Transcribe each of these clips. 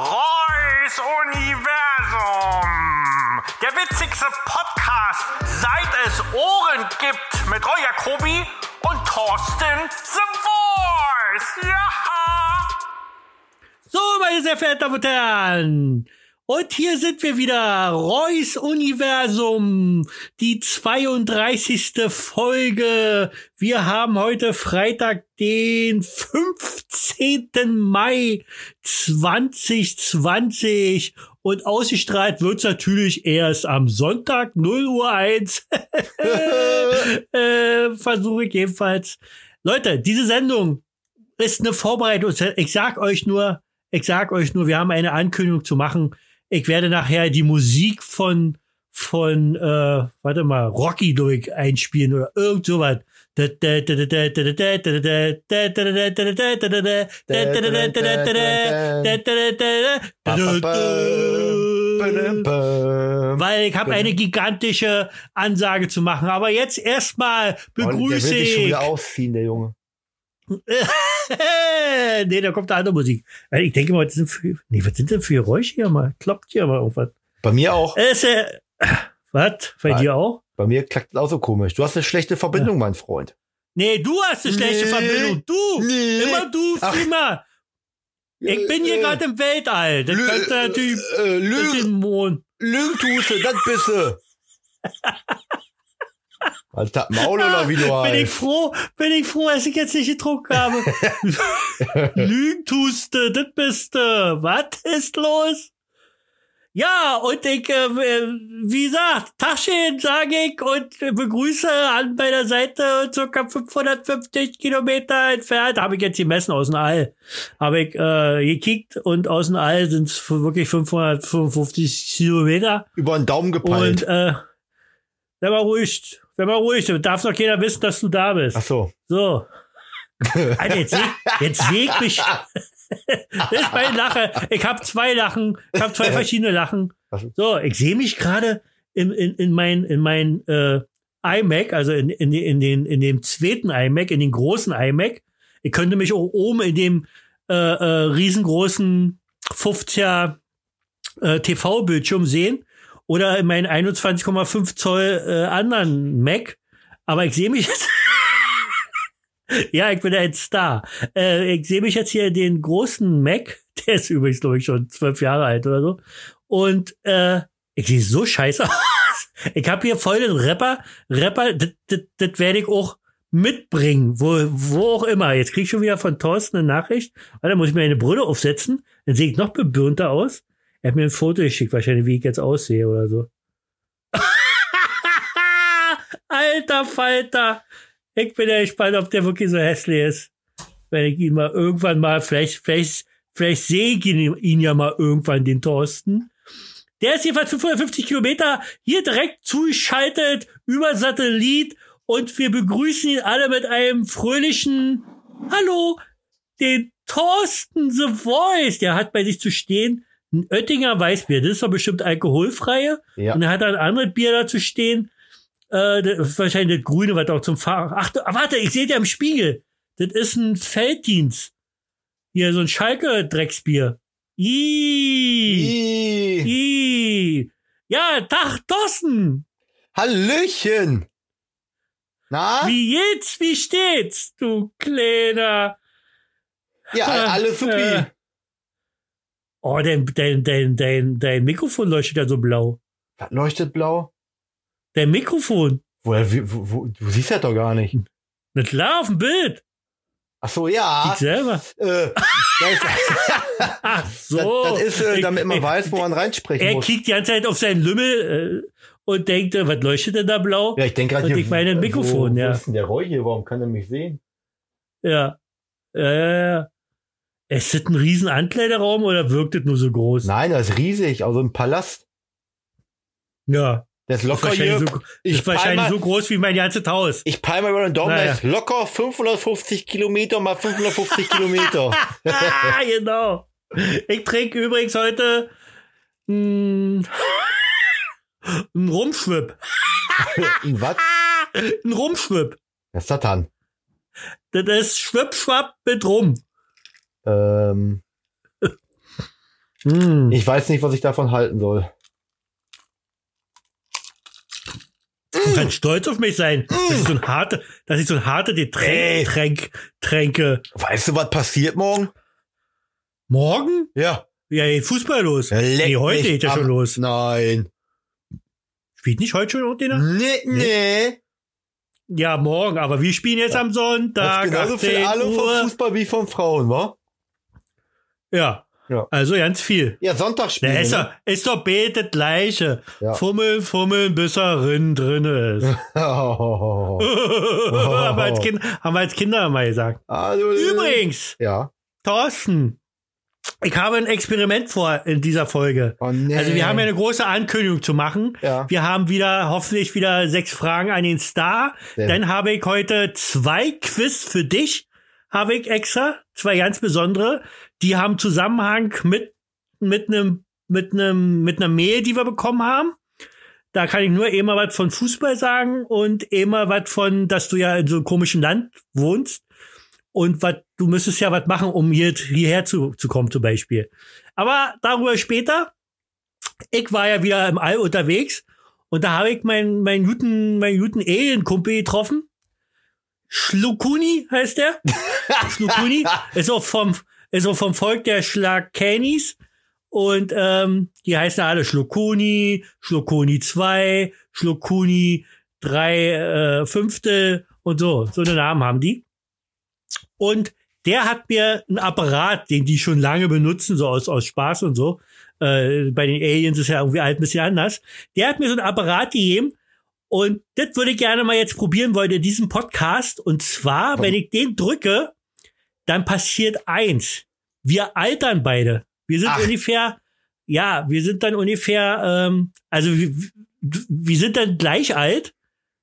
Reus Universum. Der witzigste Podcast, seit es Ohren gibt, mit Roy Jacobi und Thorsten The Voice. Ja. So, meine sehr verehrten Damen und Herren. Und hier sind wir wieder. Reus Universum. Die 32. Folge. Wir haben heute Freitag, den 15. Mai 2020. Und ausgestrahlt wird's natürlich erst am Sonntag 0 Uhr 1. äh, Versuche ich jedenfalls. Leute, diese Sendung ist eine Vorbereitung. Ich sag euch nur, ich sag euch nur, wir haben eine Ankündigung zu machen. Ich werde nachher die Musik von von äh, warte mal Rocky durch einspielen oder irgend sowas. Weil ich habe eine gigantische Ansage zu machen. Aber jetzt erstmal begrüße der will sich schon ich. wieder ausziehen, der Junge. nee, da kommt eine andere Musik. Weil Ich denke mal, was sind für, nee, was sind denn für Geräusche hier mal? Kloppt hier mal irgendwas. Bei mir auch. Ist, äh, was? Bei Nein. dir auch? Bei mir klackt es auch so komisch. Du hast eine schlechte Verbindung, mein Freund. Nee, du hast eine schlechte Nee. Verbindung. Du! Nee. Immer du, prima. Ich bin hier Äh, gerade im Weltall. Das Lü- könnte natürlich Äh, Lügen. Lügen tust du, das bist du. Alter, Maul oder wie du Bin ich froh, bin ich froh, dass ich jetzt nicht getrunken habe. Lügen tust du, das bist du. Was ist los? Ja, und ich, äh, wie gesagt, Taschen, sage ich, und begrüße an meiner Seite circa 550 Kilometer entfernt. Habe ich jetzt gemessen aus dem All. Habe ich äh, gekickt und aus dem All sind es wirklich 555 Kilometer. Über den Daumen Und gepeilt. äh, sei mal ruhig, sei mal ruhig, darf noch keiner wissen, dass du da bist. Ach so. So. Alter, jetzt seh, jetzt ich mich. das ist mein Lache. Ich habe zwei Lachen. Ich habe zwei verschiedene Lachen. So, ich sehe mich gerade in, in, in mein, in mein äh, iMac, also in, in, in, den, in dem zweiten iMac, in den großen iMac. Ich könnte mich auch oben in dem äh, äh, riesengroßen 50er äh, TV-Bildschirm sehen oder in meinen 21,5 Zoll äh, anderen Mac. Aber ich sehe mich jetzt. ja, ich bin ein Star. Äh, ich sehe mich jetzt hier den großen Mac. Der ist übrigens, glaube ich, schon zwölf Jahre alt oder so. Und äh, ich sehe so scheiße aus. Ich habe hier voll den Rapper. Rapper, das- werde ich auch mitbringen, wo, wo auch immer. Jetzt krieg ich schon wieder von Thorsten eine Nachricht. Dann muss ich mir eine Brille aufsetzen. Dann sehe ich noch bebürnter aus. Er hat mir ein Foto geschickt, wahrscheinlich, wie ich jetzt aussehe oder so. Alter Falter. Ich bin ja gespannt, ob der wirklich so hässlich ist. Wenn ich ihn mal irgendwann mal, vielleicht, vielleicht, vielleicht sehe ich ihn, ihn ja mal irgendwann, den Thorsten. Der ist jedenfalls 550 Kilometer hier direkt zugeschaltet über Satellit und wir begrüßen ihn alle mit einem fröhlichen Hallo, den Thorsten The Voice. Der hat bei sich zu stehen ein Oettinger Weißbier. Das ist doch bestimmt alkoholfreie. Ja. Und er hat ein anderes Bier dazu stehen. Äh, das ist wahrscheinlich das Grüne, was auch zum Fahren. Ach, du- warte, ich sehe dir im Spiegel. Das ist ein Felddienst. Hier, so ein Schalke-Drecksbier. Ih. ih. Ja, Tag, Thorsten. Hallöchen. Na? Wie geht's? Wie steht's, du kleiner? Ja, alles supi. Äh. Oh, dein, dein, dein, dein, dein Mikrofon leuchtet ja so blau. Was leuchtet blau? Dein Mikrofon. Woher, wo, wo, du siehst das doch gar nicht. Na klar, auf dem Bild. Ach so, ja. Ich selber. Äh, das, Ach so. das, das ist, äh, damit man weiß, wo man reinsprechen Er muss. kickt die ganze Zeit auf seinen Lümmel äh, und denkt, äh, was leuchtet denn da blau? Ja, ich denke gerade hier. ich meine ein wo- Mikrofon, wo ja. ist denn der Roy hier? Warum kann er mich sehen? Ja. Ja, ja, ja. Ist das ein riesen Ankleideraum oder wirkt das nur so groß? Nein, das ist riesig, also ein Palast. Ja. Der ist Ist locker wahrscheinlich, hier. so, ich ist wahrscheinlich so groß wie mein ganzes Haus. Ich peile mal über den Daumen, Naja. ist locker 550 Kilometer mal 550 Kilometer. ah, genau. Ich trinke übrigens heute mh, ein Rumschwipp. Und was? Ein Rumschwipp. Was ist das dann? Das ist Schwippschwapp mit Rum. Ähm, Mm. Ich weiß nicht, was ich davon halten soll. Du kannst stolz auf mich sein, dass ich so ein harte, dass ich so ein harte. Getränk, Tränk, Tränke. Weißt du, was passiert morgen? Morgen? Ja. Ja, geht Fußball los. Leck nee, heute geht ja am- schon los. Nein. Spielt nicht heute schon irgendeiner? Nee, nee. Ja, morgen, aber wir spielen jetzt am Das Sonntag, ist genauso viel 18 Ahnung vom. Fußball wie von Frauen, wa? Ja. Ja. Also ganz viel. Ja, Sonntag spielen. Na, ist, ne? doch, ist doch betet gleiche. Ja. Fummeln, fummeln, bis er drin, drin ist. Oh. haben, wir als kind, haben wir als Kinder mal gesagt. Also, Übrigens, Ja. Thorsten, ich habe ein Experiment vor in dieser Folge. Oh, nee. Also wir haben ja eine große Ankündigung zu machen. Ja. Wir haben wieder hoffentlich wieder sechs Fragen an den Star. Sehr Dann habe ich heute zwei Quiz für dich, habe ich extra, zwei ganz besondere. Die haben Zusammenhang mit mit einem mit einem mit einer Mail, die wir bekommen haben. Da kann ich nur immer was von Fußball sagen und immer was von, dass du ja in so einem komischen Land wohnst und was du müsstest ja was machen, um hier hierher zu, zu kommen zum Beispiel. Aber darüber später. Ich war ja wieder im All unterwegs und da habe ich meinen meinen guten meinen guten Alien-Kumpel getroffen. Schlukuni heißt der. Schlukuni ist auch vom ist auch vom Volk der Schlakanis und ähm, die heißen alle Schlukuni, Schlukuni 2, Schlukuni 3 äh, Fünftel und so. So eine Namen haben die. Und der hat mir einen Apparat, den die schon lange benutzen, so aus, aus Spaß und so. Äh, bei den Aliens ist ja irgendwie halt ein bisschen anders. Der hat mir so einen Apparat gegeben und das würde ich gerne mal jetzt probieren wollen in diesem Podcast. Und zwar, wenn ich den drücke, dann passiert eins. Wir altern beide. Wir sind Ach. ungefähr, ja, wir sind dann ungefähr, ähm, also wir, wir sind dann gleich alt.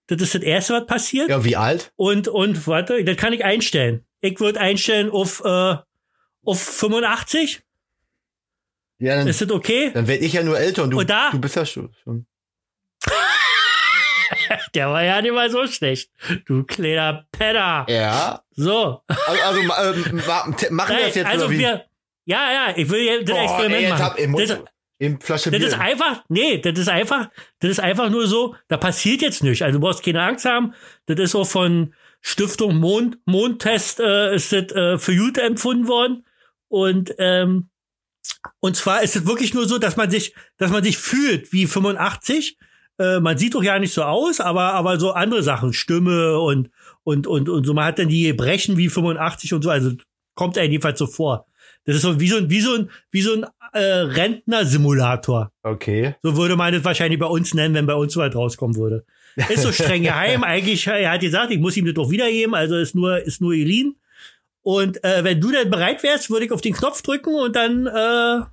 Das ist das Erste, was passiert. Ja, wie alt? Und, und, warte, das kann ich einstellen. Ich würde einstellen auf, äh, auf 85. Ja, dann, Ist das okay? dann werd ich ja nur älter und du, Und da? du bist ja schon. Der war ja nicht mal so schlecht. Du kleiner Penner. Ja. So. Also, also ähm, machen wir das jetzt also wir, ja, ja, ich will jetzt das Boah, Experiment ey, machen. muss, das, Eben Flasche das Bier. ist einfach, nee, das ist einfach, das ist einfach nur so, da passiert jetzt nichts. Also du brauchst keine Angst haben. Das ist auch von Stiftung Mond, Mondtest, äh, ist das äh, für gut empfunden worden. Und, ähm, und zwar ist es wirklich nur so, dass man sich, dass man sich fühlt wie 85. Äh, man sieht doch ja nicht so aus, aber, aber so andere Sachen, Stimme und, und, und, und so. Man hat dann die Brechen wie 85 und so. Also kommt einem jedenfalls so vor. Das ist so wie so ein, wie so ein, wie so ein äh, Rentner-Simulator. okay. So würde man es wahrscheinlich bei uns nennen, wenn bei uns was rauskommen würde. Ist so streng geheim. Eigentlich, er hat gesagt, ich muss ihm das doch wiedergeben, also ist nur, ist nur geliehen. Und äh, wenn du dann bereit wärst, würde ich auf den Knopf drücken und dann äh,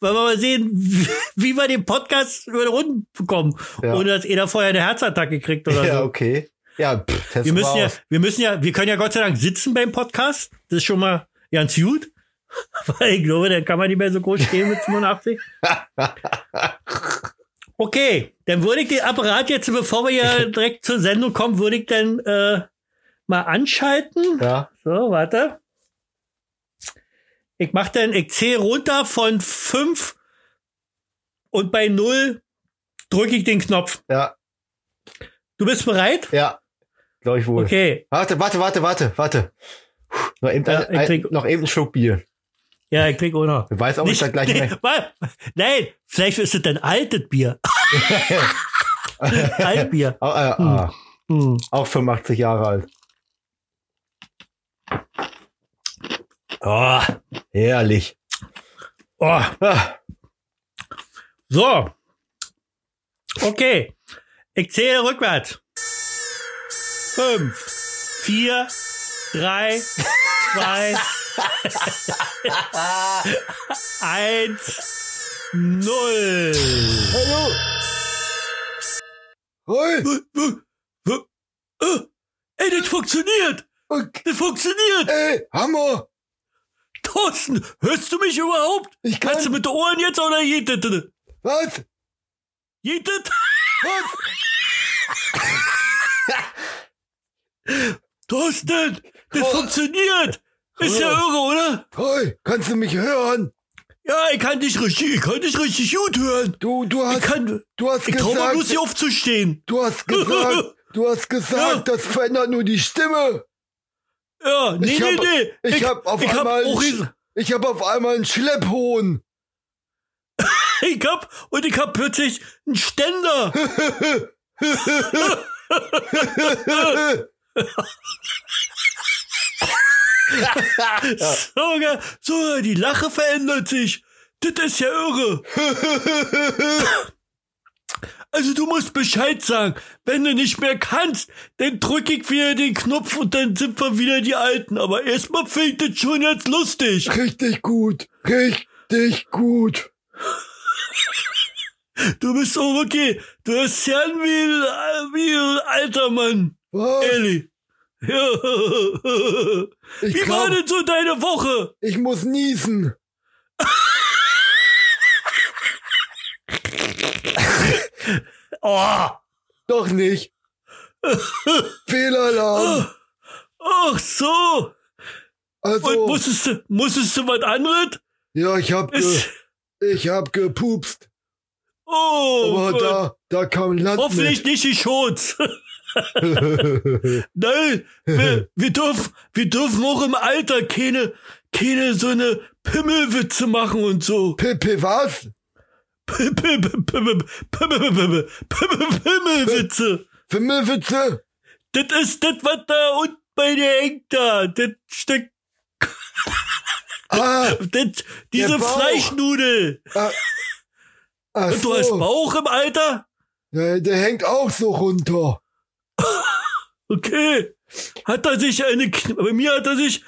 wollen wir mal sehen, wie, wir den Podcast über die Runden bekommen, Ja. ohne dass jeder vorher eine Herzattacke kriegt oder Ja, so. okay. Ja, pff, Wir müssen ja, aus. wir müssen ja, wir können ja Gott sei Dank sitzen beim Podcast. Das ist schon mal ganz gut. Weil ich glaube, dann kann man nicht mehr so groß stehen mit 85. Okay, dann würde ich den Apparat jetzt, bevor wir hier direkt zur Sendung kommen, würde ich dann äh, mal anschalten. Ja. So, warte. Ich mach dann, ich zähle runter von fünf und bei null drücke ich den Knopf. Ja. Du bist bereit? Ja. Glaube ich wohl. Okay. Warte, warte, warte, warte, warte. Noch eben, Ja, ein, ich ein, trink- noch eben einen Schluck Bier. Ja, ich krieg auch noch. Ich weiß auch nicht, dann gleich nee, Nein, vielleicht ist es ein altes Bier. Altbier. Ah, ah, ah, Hm. Auch 85 Jahre alt. Oh, herrlich. Oh, so. Okay. Ich zähle rückwärts. Fünf, vier, drei, zwei, eins, null. hallo. Hoi. Ey, das funktioniert! Das funktioniert! Ey, Hammer. Thorsten, hörst du mich überhaupt? Ich kann. Kannst du mit den Ohren jetzt oder das? Was? Das? Was? Thorsten, das Oh. funktioniert! Ist ja irre, oder? Hoi, kannst du mich hören? Ja, ich kann dich richtig, ich kann dich richtig gut hören. Du, du Ich hast, kann, du hast ich gesagt, bloß nicht aufzustehen. du hast gesagt, du hast gesagt, Ja. das verändert nur die Stimme. Ja, nee, Ich nee, hab- nee. ich hab auf ich hab einmal auch, ein ges- Ich habe auf einmal einen Schlepphohn. ich hab, und ich hab plötzlich einen Ständer. So, ge- so, die Lache verändert sich. Das ist ja irre. Also du musst Bescheid sagen. Wenn du nicht mehr kannst, dann drück ich wieder den Knopf und dann sind wir wieder die Alten. Aber erstmal finde ich das schon jetzt lustig. Richtig gut. Richtig gut. Du bist auch okay. Du hast ja wie, ein- wie ein alter Mann. Was? Ehrlich. Ja. Ich Wie war glaub, denn so deine Woche? ich muss niesen. Oh. Doch nicht. Fehlalarm. Ach so. Und Also, musstest du, musstest du was anderes? ja, ich hab, ge, ich hab gepupst. oh, Aber Gott. da, da kam Land hoffentlich nicht die Schutz. mit. Nein, wir, wir, dürfen, wir dürfen auch im Alter keine, keine so eine Pimmelwitze machen und so. Pippe, was? Pimmel- Pimmel- Pimmel- Pimmel- Pimmel- Pimmelwitze. Fimmelwitze? Das ist das, was da unten bei dir hängt da. Das Stück, Ah, das, diese. Fleischnudel. ah, ach Und du hast so. Bauch im Alter? Der, der hängt auch so runter. Okay. Hat er sich eine, Knie, bei mir hat er sich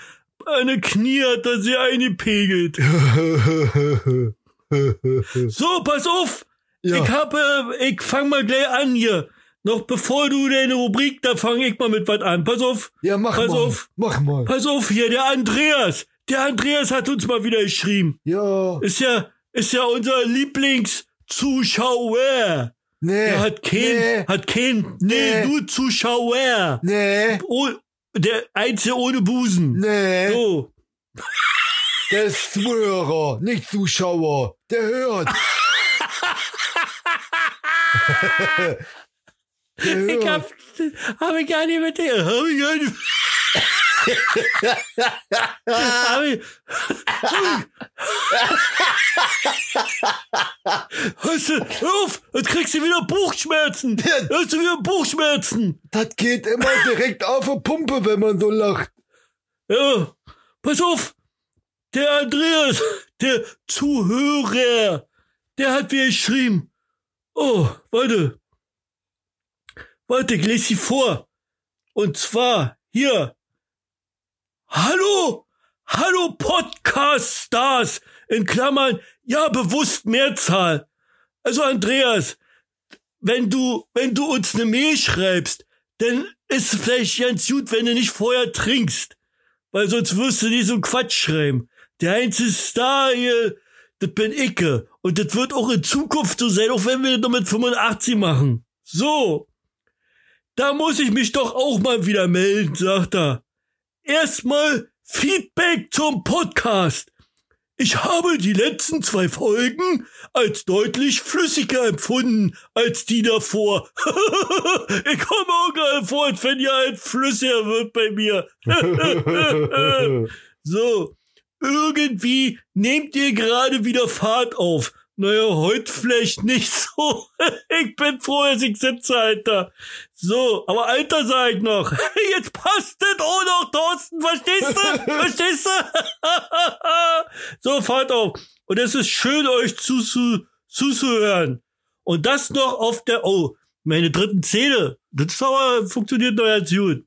eine Knie, hat er sie eingepegelt. So, pass auf. ja, Ich habe, ich fang mal gleich an hier. Noch bevor du deine Rubrik, da fange ich mal mit was an. Pass auf, ja, mach pass mal. auf. Mach mal. pass auf hier, der Andreas. Der Andreas hat uns mal wieder geschrieben. Ja, Ist ja, ist ja unser Lieblingszuschauer. nee. Der hat kein, nee, hat kein, nee, Nee. du Zuschauer. nee, Oh, der Einzige ohne Busen. nee. So. Der ist Zuhörer, nicht Zuschauer. Der hört. Der hört. Ich hab, hab ich gar nicht mit dir, hab ich gar nicht. hab ich, Hörst du, hör auf, jetzt kriegst du wieder Buchschmerzen. Hörst du wieder Buchschmerzen. das geht immer direkt auf die Pumpe, wenn man so lacht. Ja, pass auf. Der Andreas, der Zuhörer, der hat mir geschrieben. Oh, warte. Warte, ich lese sie vor. Und zwar hier. Hallo, hallo Podcast Stars. In Klammern, ja, bewusst Mehrzahl. Also Andreas, wenn du, wenn du uns eine Mail schreibst, dann ist es vielleicht ganz gut, wenn du nicht vorher trinkst. Weil sonst wirst du nicht so Quatsch schreiben. Der einzige Star hier, das bin ich. Und das wird auch in Zukunft so sein, auch wenn wir das noch mit 85 machen. So. Da muss ich mich doch auch mal wieder melden, sagt er. Erstmal Feedback zum Podcast. Ich habe die letzten zwei Folgen als deutlich flüssiger empfunden als die davor. ich komme auch gerade vor, als wenn ihr halt flüssiger wird bei mir. so, irgendwie nehmt ihr gerade wieder Fahrt auf. Naja, heute vielleicht nicht so. ich bin froh, dass ich sitze, Alter. So, aber Alter sag ich noch. Jetzt passt das auch noch, Thorsten. Verstehst du? Verstehst du? so, Fahrt auf. Und es ist schön, euch zuzu zuzuhören. Und das noch auf der, oh, meine dritten Zähne. Das aber, funktioniert noch ganz gut.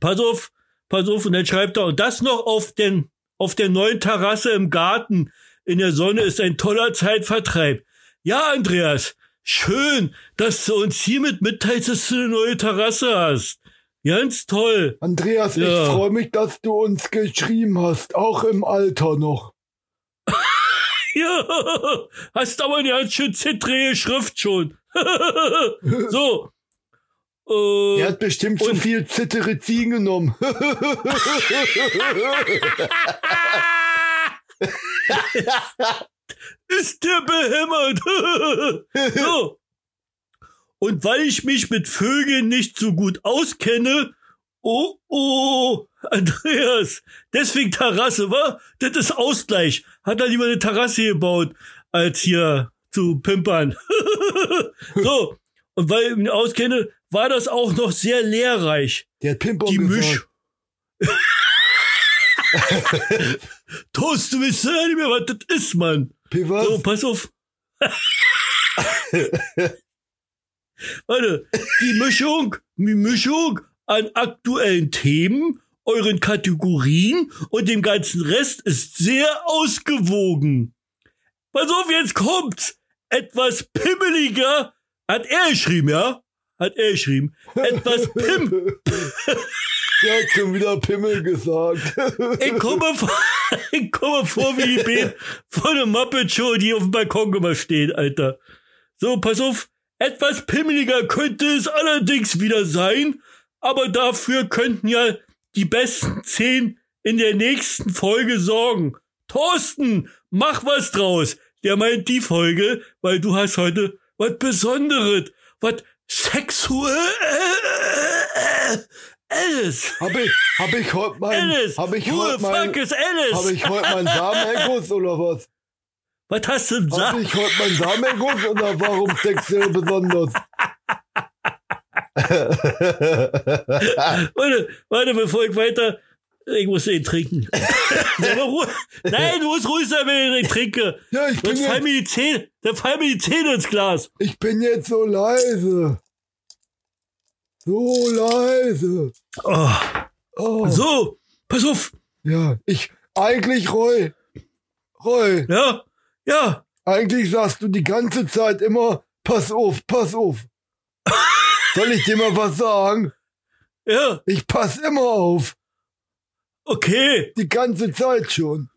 Pass auf, pass auf. Und dann schreibt er, und das noch auf den, auf der neuen Terrasse im Garten in der Sonne ist ein toller Zeitvertreib. Ja, Andreas, schön, dass du uns hiermit mitteilst, dass du eine neue Terrasse hast. Ganz toll. Andreas, Ja. ich freue mich, dass du uns geschrieben hast, auch im Alter noch. Ja, hast aber eine ganz schön zittrige Schrift schon. so. Äh, Er hat bestimmt zu viel Zitterizin genommen. ist der behämmert. so. Und weil ich mich mit Vögeln nicht so gut auskenne, oh, oh, Andreas, deswegen Terrasse, wa? Das ist Ausgleich. Hat er lieber eine Terrasse gebaut, als hier zu pimpern. so. Und weil ich mich auskenne, war das auch noch sehr lehrreich. Der hat Pimpon Die Misch. Toast, du weißt ja nicht mehr, was das ist, Mann. P was? So, pass auf. Warte, die Mischung, die Mischung an aktuellen Themen, euren Kategorien und dem ganzen Rest ist sehr ausgewogen. Pass auf, jetzt kommt's. Etwas pimmeliger, hat er geschrieben, ja? Hat er geschrieben. Etwas pim, Der hat schon wieder Pimmel gesagt. Ich komme vor, ich komme vor wie die Band von der Muppet Show, die auf dem Balkon immer steht, Alter. So, pass auf. Etwas pimmeliger könnte es allerdings wieder sein, aber dafür könnten ja die besten zehn in der nächsten Folge sorgen. Thorsten, mach was draus. Der meint die Folge, weil du hast heute was Besonderes, was sexuelles. Hab ich, hab ich heute mein, Alice, hab ich heute mein, fuck is Alice? hab ich heute meinen Samenerguss oder was? Was hast du denn Hab gesagt? ich heute meinen Samenerguss oder warum sexuell besonders? Warte, warte, bevor ich weiter. Ich muss den trinken. Nein, du musst ruhig sein, wenn ich den trinke. Ja, ich bin Sonst fallen mir die Zähne, dann fallen mir die Zähne ins Glas. ich bin jetzt so leise. So leise. Oh, Oh, so, pass auf. ja, ich, eigentlich Roy. Roy, Ja, ja. eigentlich sagst du die ganze Zeit immer, pass auf, pass auf. Soll ich dir mal was sagen? Ja, Ich pass immer auf. Okay, Die ganze Zeit schon.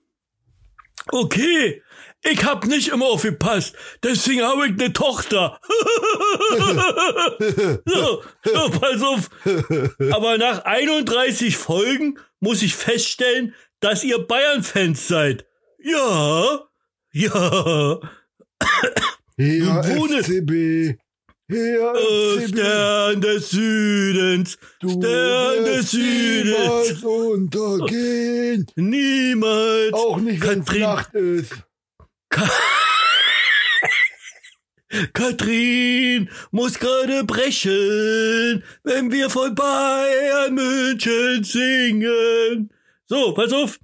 okay. Ich hab nicht immer aufgepasst, deswegen habe ich eine Tochter. so, so, pass auf. Aber nach 31 Folgen muss ich feststellen, dass ihr Bayern-Fans seid. Ja, ja. Bohne. FCB. Her Oh. Stern des Südens, Du Stern des wirst niemals Südens. untergehen. Niemals. Auch nicht, wenn es Katrin- Nacht ist. Katrin muss gerade brechen, wenn wir von Bayern München singen. So, pass auf.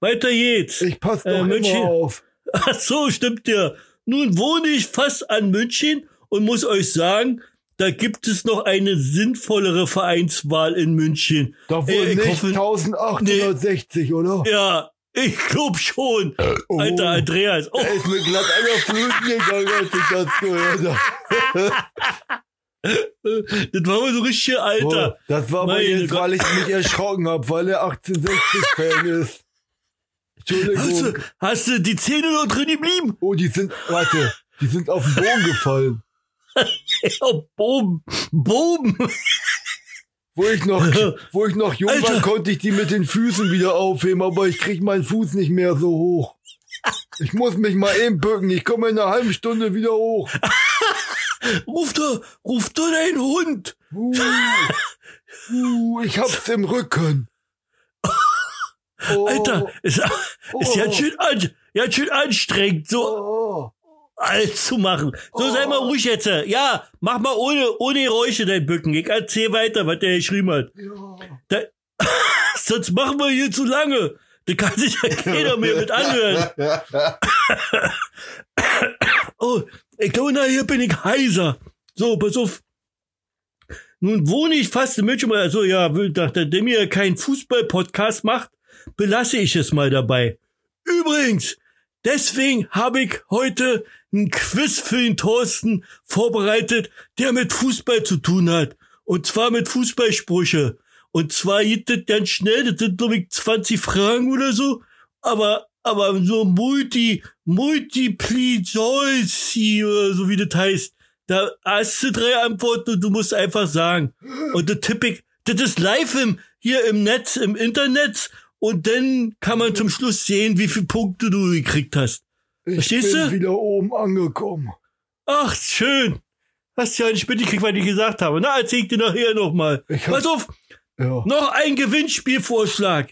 Weiter geht's. Ich pass doch Äh, München. immer auf. Ach so, stimmt ja. Nun wohne ich fast an München und muss euch sagen, da gibt es noch eine sinnvollere Vereinswahl in München. Doch wohl Äh, ich nicht hoffe- 1860, oder? Ja, ich glaub schon. Oh. Alter Andreas. Oh, Er ist mir glatt einer Fluten gegangen, als ich das gehört habe. das war mal so richtig Alter. Oh, das war aber jetzt, Gott. weil ich mich erschrocken habe, weil er 1860-Fan ist. Hast du, Entschuldigung. hast du die Zähne noch drin geblieben? Oh, die sind, warte, die sind auf den Boden gefallen. Ja, Boom. Boom. Wo ich noch, wo ich noch jung war, Alter. konnte ich die mit den Füßen wieder aufheben, aber ich krieg meinen Fuß nicht mehr so hoch. Ich muss mich mal eben bücken. Ich komme in einer halben Stunde wieder hoch. Ruf doch, ruf doch deinen Hund. Uh, uh, ich hab's im Rücken. Oh, Alter, ist, ist ja Oh. schön, an, ja schön anstrengend, so Oh, alles zu machen. So, sei mal ruhig jetzt. Ja, mach mal ohne, ohne Geräusche dein Bücken. Ich erzähl weiter, was der geschrieben hat. ja. Da, sonst machen wir hier zu lange. Da kann sich ja keiner mehr mit anhören. Oh, ich glaube, na, hier bin ich heiser. So, pass auf. Nun wohne ich fast in München. Also ja, nachdem ihr keinen Fußball-Podcast macht, belasse ich es mal dabei. Übrigens, deswegen habe ich heute ein Quiz für den Thorsten vorbereitet, der mit Fußball zu tun hat. Und zwar mit Fußballsprüche. Und zwar geht das ganz schnell, das sind glaube ich 20 Fragen oder so. Aber, aber so multi, multiply choice oder so wie das heißt. Da hast du drei Antworten und du musst einfach sagen. Und das tippe ich, das ist live im, hier im Netz, im Internet. Und dann kann man zum Schluss sehen, wie viele Punkte du gekriegt hast. Ich Verstehst bin du? wieder oben angekommen. Ach, schön. Hast ja nicht mitgekriegt, was ich gesagt habe. Na, erzähl ich dir nachher nochmal. Ich Pass auf, Ja. noch ein Gewinnspielvorschlag.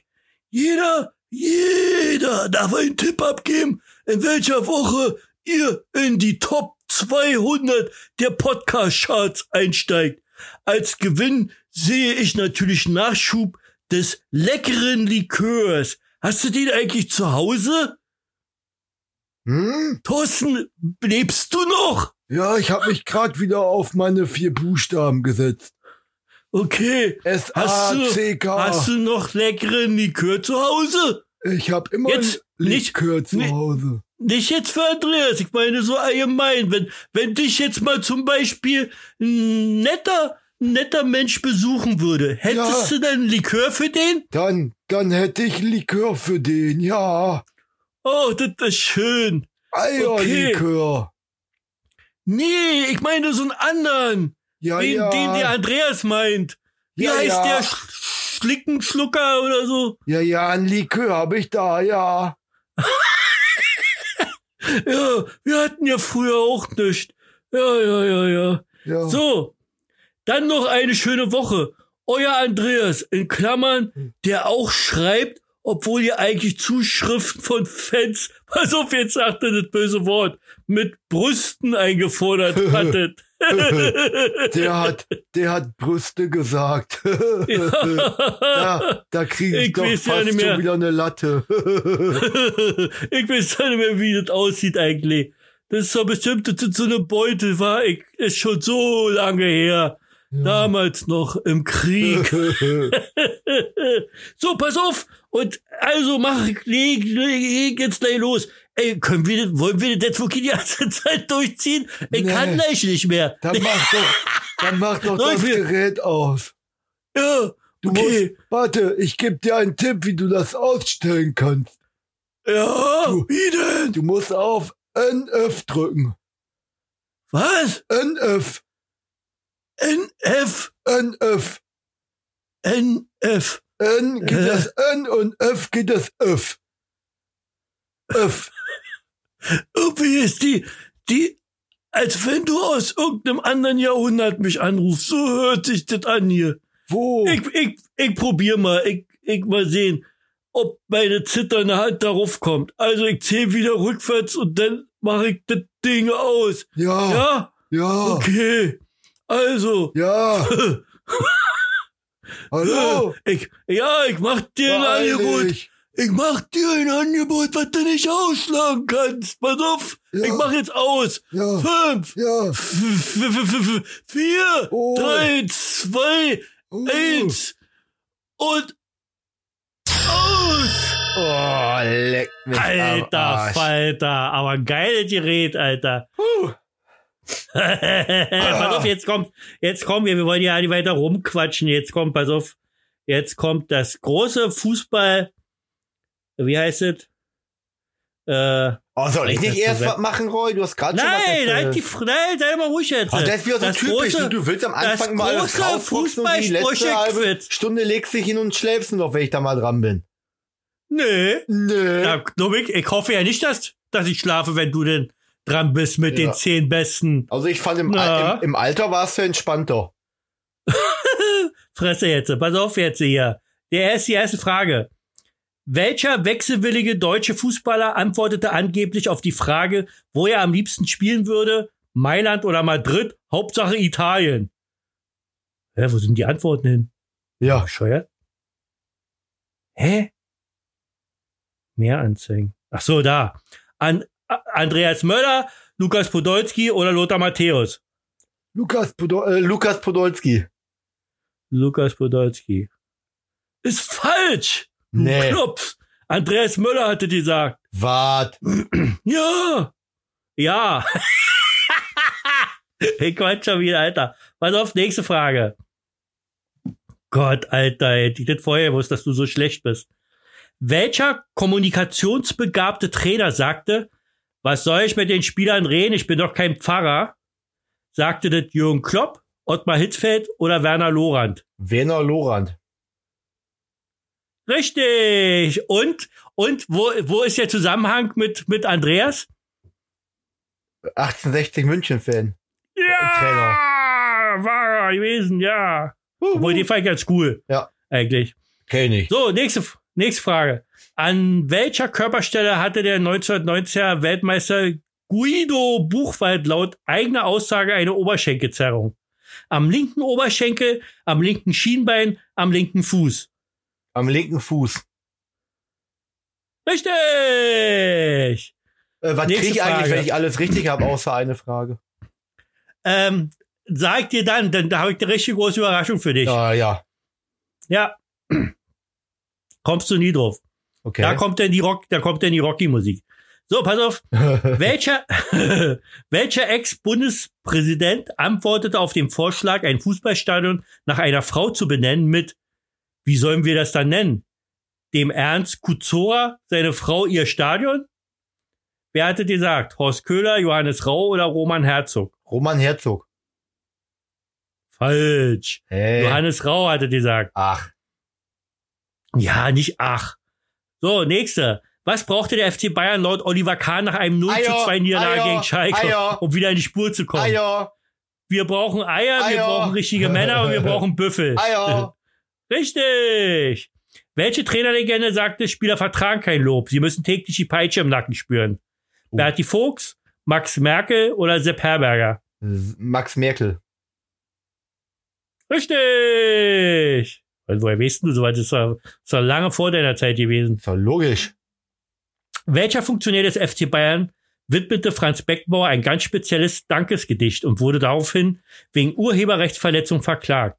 Jeder, jeder darf einen Tipp abgeben, in welcher Woche ihr in die Top 200 der Podcast-Charts einsteigt. Als Gewinn sehe ich natürlich Nachschub des leckeren Likörs. Hast du den eigentlich zu Hause? Hm? Thorsten, lebst du noch? Ja, ich habe mich gerade wieder auf meine vier Buchstaben gesetzt. Okay. S Hast A du, C K. hast du noch leckeren Likör zu Hause? Ich habe immer Jetzt nicht- Likör zu nicht- Hause. Nicht jetzt für Andreas, ich meine so allgemein. Wenn, wenn dich jetzt mal zum Beispiel ein netter, netter Mensch besuchen würde, hättest Ja. du dann Likör für den? Dann, dann hätte ich Likör für den, ja. Oh, das ist schön. Eierlikör. Nee, ich meine so einen anderen, Ja, den, ja. den der Andreas meint. Wie Ja, heißt ja. der? Sch Schlickenschlucker oder so? ja, ja, ein Likör habe ich da, ja. Ja, wir hatten ja früher auch nichts. Ja, ja, ja, ja. ja. So, dann noch eine schöne Woche. Euer Andreas, in Klammern, der auch schreibt, obwohl ihr eigentlich Zuschriften von Fans, pass auf, jetzt sagt er das böse Wort, mit Brüsten eingefordert hattet. Der hat, der hat Brüste gesagt. da, da kriege ich, Ich doch ja fast nicht mehr. schon wieder eine Latte. ich weiß gar nicht mehr, wie das aussieht eigentlich. Das ist doch bestimmt so eine Beute, war ich, ist schon so lange her. Damals noch im Krieg. so, pass auf. Und also mach, leg, leg jetzt gleich los. Ey, können wir, wollen wir das wirklich die ganze Zeit durchziehen? Ich Nee. kann gleich nicht mehr. dann mach doch, dann mach doch das Gerät aus. Ja, Du okay. musst, warte, ich gebe dir einen Tipp, wie du das ausstellen kannst. Ja, Du- wie denn? Du musst auf NF drücken. Was? NF, NF, NF. NF. N geht Äh. das N und F geht das F. F. Irgendwie ist die, die, als wenn du aus irgendeinem anderen Jahrhundert mich anrufst. So hört sich das an hier. Wo? Ich, ich, ich probier mal. Ich, ich mal sehen, ob meine zitternde Hand darauf kommt. Also ich zähle wieder rückwärts und dann mache ich das Ding aus. ja, Ja? ja, Okay. Also. ja. Hallo? Ich, ja, ich mach dir ein Beeil Angebot. Ich mach dir ein Angebot, was du nicht ausschlagen kannst. Pass auf. Ja. Ich mach jetzt aus. Ja, Fünf. ja. Vier, Oh. drei, zwei, Uh. eins und aus! Oh, leck mich am Alter Arsch. Falter, aber ein geiles Gerät, Alter. Pass auf, jetzt kommt, jetzt kommen wir, wir wollen ja nicht weiter rumquatschen, jetzt kommt, pass auf, jetzt kommt das große Fußball, wie heißt es? Äh, Oh, soll ich Ich nicht erst was machen, Roy? Du hast gerade schon was nein, erzählt. halt die, nein, sei mal ruhig jetzt. Oh, das ist wieder so Das typisch. große- du willst am Anfang mal alles letzte halbe. Stunde legst dich hin und schläfst noch, wenn ich da mal dran bin. Nee. Nö. Ja, Dominik, ich hoffe ja nicht, dass, dass ich schlafe, wenn du denn dran bist mit Ja. den zehn Besten. Also ich fand, im, Na. im, im Alter warst du entspannter. Fresse jetzt, pass auf jetzt hier. Der erste, die erste Frage. Welcher wechselwillige deutsche Fußballer antwortete angeblich auf die Frage, wo er am liebsten spielen würde? Mailand oder Madrid? Hauptsache Italien. Hä, wo sind die Antworten hin? Ja. Bescheuert? Hä? Mehr Anzeigen. Ach so, da. An, Andreas Möller, Lukas Podolski oder Lothar Matthäus? Lukas Podol Äh, Lukas Podolski. Lukas Podolski. Ist falsch! Nee. Klops. Andreas Möller hatte gesagt. Wart. Ja. Ja. ich quatsch schon wieder, Alter. Pass auf, nächste Frage. Gott, Alter, hätte ich das vorher gewusst, dass du so schlecht bist. Welcher kommunikationsbegabte Trainer sagte, was soll ich mit den Spielern reden? Ich bin doch kein Pfarrer. Sagte das Jürgen Klopp, Ottmar Hitzfeld oder Werner Lorand? Werner Lorand. Richtig. Und, und wo, wo ist der Zusammenhang mit, mit Andreas? 1860 München-Fan. Ja, war er gewesen, ja. Obwohl, die fand ich ganz cool. Ja. Eigentlich. Kenn ich. So, nächste, nächste Frage. An welcher Körperstelle hatte der 1990er Weltmeister Guido Buchwald laut eigener Aussage eine Oberschenkelzerrung? Am linken Oberschenkel, am linken Schienbein, am linken Fuß. Am linken Fuß. Richtig! Äh, was Nächste krieg ich eigentlich, Frage. wenn ich alles richtig habe, außer eine Frage? Ähm, sag dir dann, denn da habe ich eine richtig große Überraschung für dich. Ja, ja. Ja. Kommst du nie drauf. Okay. Da kommt denn die Rock, da kommt denn die Rocky-Musik. So, pass auf. welcher, welcher Ex-Bundespräsident antwortete auf den Vorschlag, ein Fußballstadion nach einer Frau zu benennen mit, wie sollen wir das dann nennen? Dem Ernst Kuzora, seine Frau, ihr Stadion? Wer hatte gesagt? Horst Köhler, Johannes Rau oder Roman Herzog? Roman Herzog. Falsch. Hey. Johannes Rau hatte gesagt. Ach. Ja, nicht ach. So, nächste. Was brauchte der FC Bayern laut Oliver Kahn nach einem 0 zu Eier, 2 Niederlage Eier, gegen Schalke, Eier. um wieder in die Spur zu kommen? Eier. Wir brauchen Eier, wir Eier. brauchen richtige Männer und wir brauchen Büffel. Eier. Richtig. Welche Trainerlegende sagte, Spieler vertragen kein Lob. Sie müssen täglich die Peitsche im Nacken spüren? Oh. Berti Fuchs, Max Merkel oder Sepp Herberger? Max Merkel. Richtig. Also, woher weißt du, soweit ist doch, ist lange vor deiner Zeit gewesen. Ist doch logisch. Welcher Funktionär des FC Bayern widmete Franz Beckenbauer ein ganz spezielles Dankesgedicht und wurde daraufhin wegen Urheberrechtsverletzung verklagt?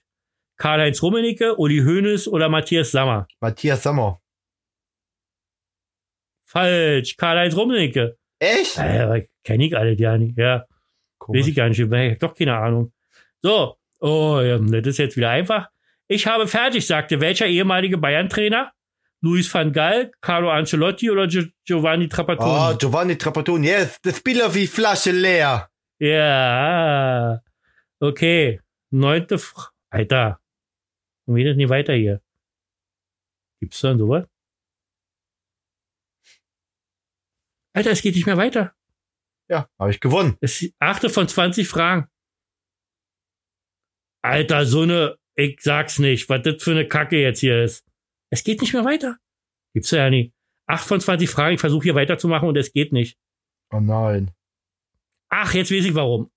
Karl-Heinz Rummenigge, Uli Hoeneß oder Matthias Sammer? Matthias Sommer. Falsch. Karl-Heinz Rummenigge. Echt? Äh, kenn ich alle gar nicht. Ja, weiß Komisch. ich gar nicht. Ich doch keine Ahnung. So. Oh, ja, das ist jetzt wieder einfach. Ich habe fertig, sagte welcher ehemalige Bayern-Trainer? Luis van Gaal, Carlo Ancelotti oder Gio- Giovanni Trapattoni? Oh, Giovanni Trapattoni. Yes, the Spieler wie Flasche leer. Ja. Okay. Neunte Frage. Alter. Und wie das nicht weiter hier? Gibt's dann sowas? Alter, es geht nicht mehr weiter. Ja, habe ich gewonnen. Es ist achte von 20 Fragen. Alter, so eine, ich sag's nicht, was das für eine Kacke jetzt hier ist. Es geht nicht mehr weiter. Gibt's ja nicht. Acht von 20 Fragen, ich versuche hier weiterzumachen und es geht nicht. Oh nein. Ach, jetzt weiß ich warum.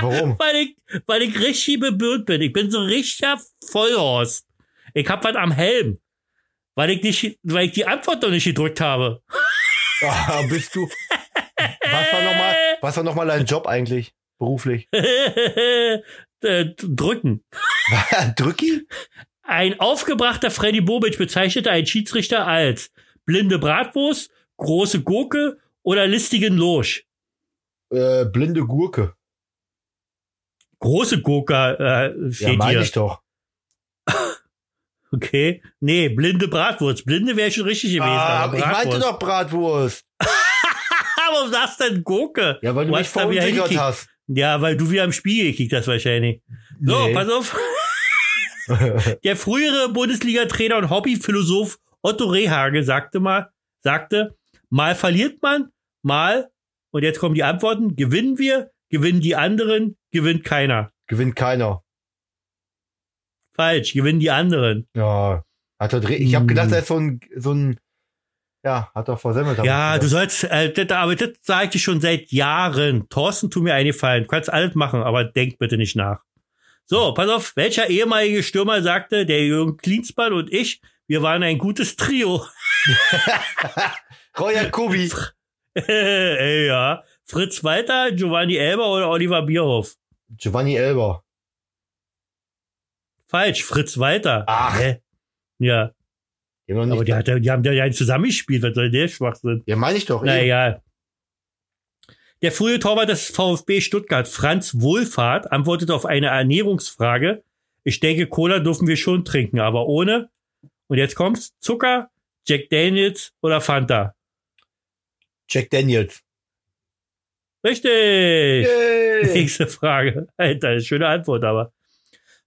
Warum? weil ich, weil ich richtig bebürgt bin. Ich bin so richtiger Vollhorst. Ich hab was am Helm. Weil ich nicht, weil ich die Antwort noch nicht gedrückt habe. Ah, bist du. Was war nochmal, was war noch mal dein Job eigentlich? Beruflich? Äh, Drücken. Drücki? Ein aufgebrachter Freddy Bobic bezeichnete einen Schiedsrichter als blinde Bratwurst, große Gurke oder listigen Losch. Äh, blinde Gurke. Große Gurke äh, Ja, steht meine hier. ich doch. Okay. Nee, blinde Bratwurst. Blinde wäre schon richtig gewesen. Ah, aber ich meinte doch Bratwurst. Warum sagst du denn Gurke? Ja, weil du Du mich verunsichert hast. Ja, weil du wieder im Spiel gekickt hast wahrscheinlich. So, Nee. pass auf. Der frühere Bundesliga-Trainer und Hobbyphilosoph Otto Rehage sagte mal, sagte, mal verliert man, mal, und jetzt kommen die Antworten, gewinnen wir, gewinnen die anderen, gewinnt keiner. Gewinnt keiner. Falsch, gewinnen die anderen. Ja. Hat er, ich habe gedacht, Hm. er ist so ein, so ein, ja, hat er versemmelt. Ja, du sollst, äh, das, aber das sage ich dir schon seit Jahren. Thorsten, tu mir einen Gefallen. Du kannst alles machen, aber denk bitte nicht nach. So, pass auf, welcher ehemalige Stürmer sagte, der Jürgen Klinsmann und ich, wir waren ein gutes Trio. Roy Jacobi. Ey, ja. Fritz Walter, Giovanni Elber oder Oliver Bierhoff? Giovanni Elber. Falsch, Fritz Walter. Ach. Hä? Ja, Die haben aber die, hat, die haben ja zusammengespielt. Was soll der Schwachsinn? ja, meine ich doch. Na eh. Der frühe Torwart des VfB Stuttgart, Franz Wohlfahrt, antwortete auf eine Ernährungsfrage. Ich denke, Cola dürfen wir schon trinken, aber ohne. Und jetzt kommt's. Zucker, Jack Daniels oder Fanta? Jack Daniels. Richtig. Yay. Nächste Frage. Alter, schöne Antwort aber.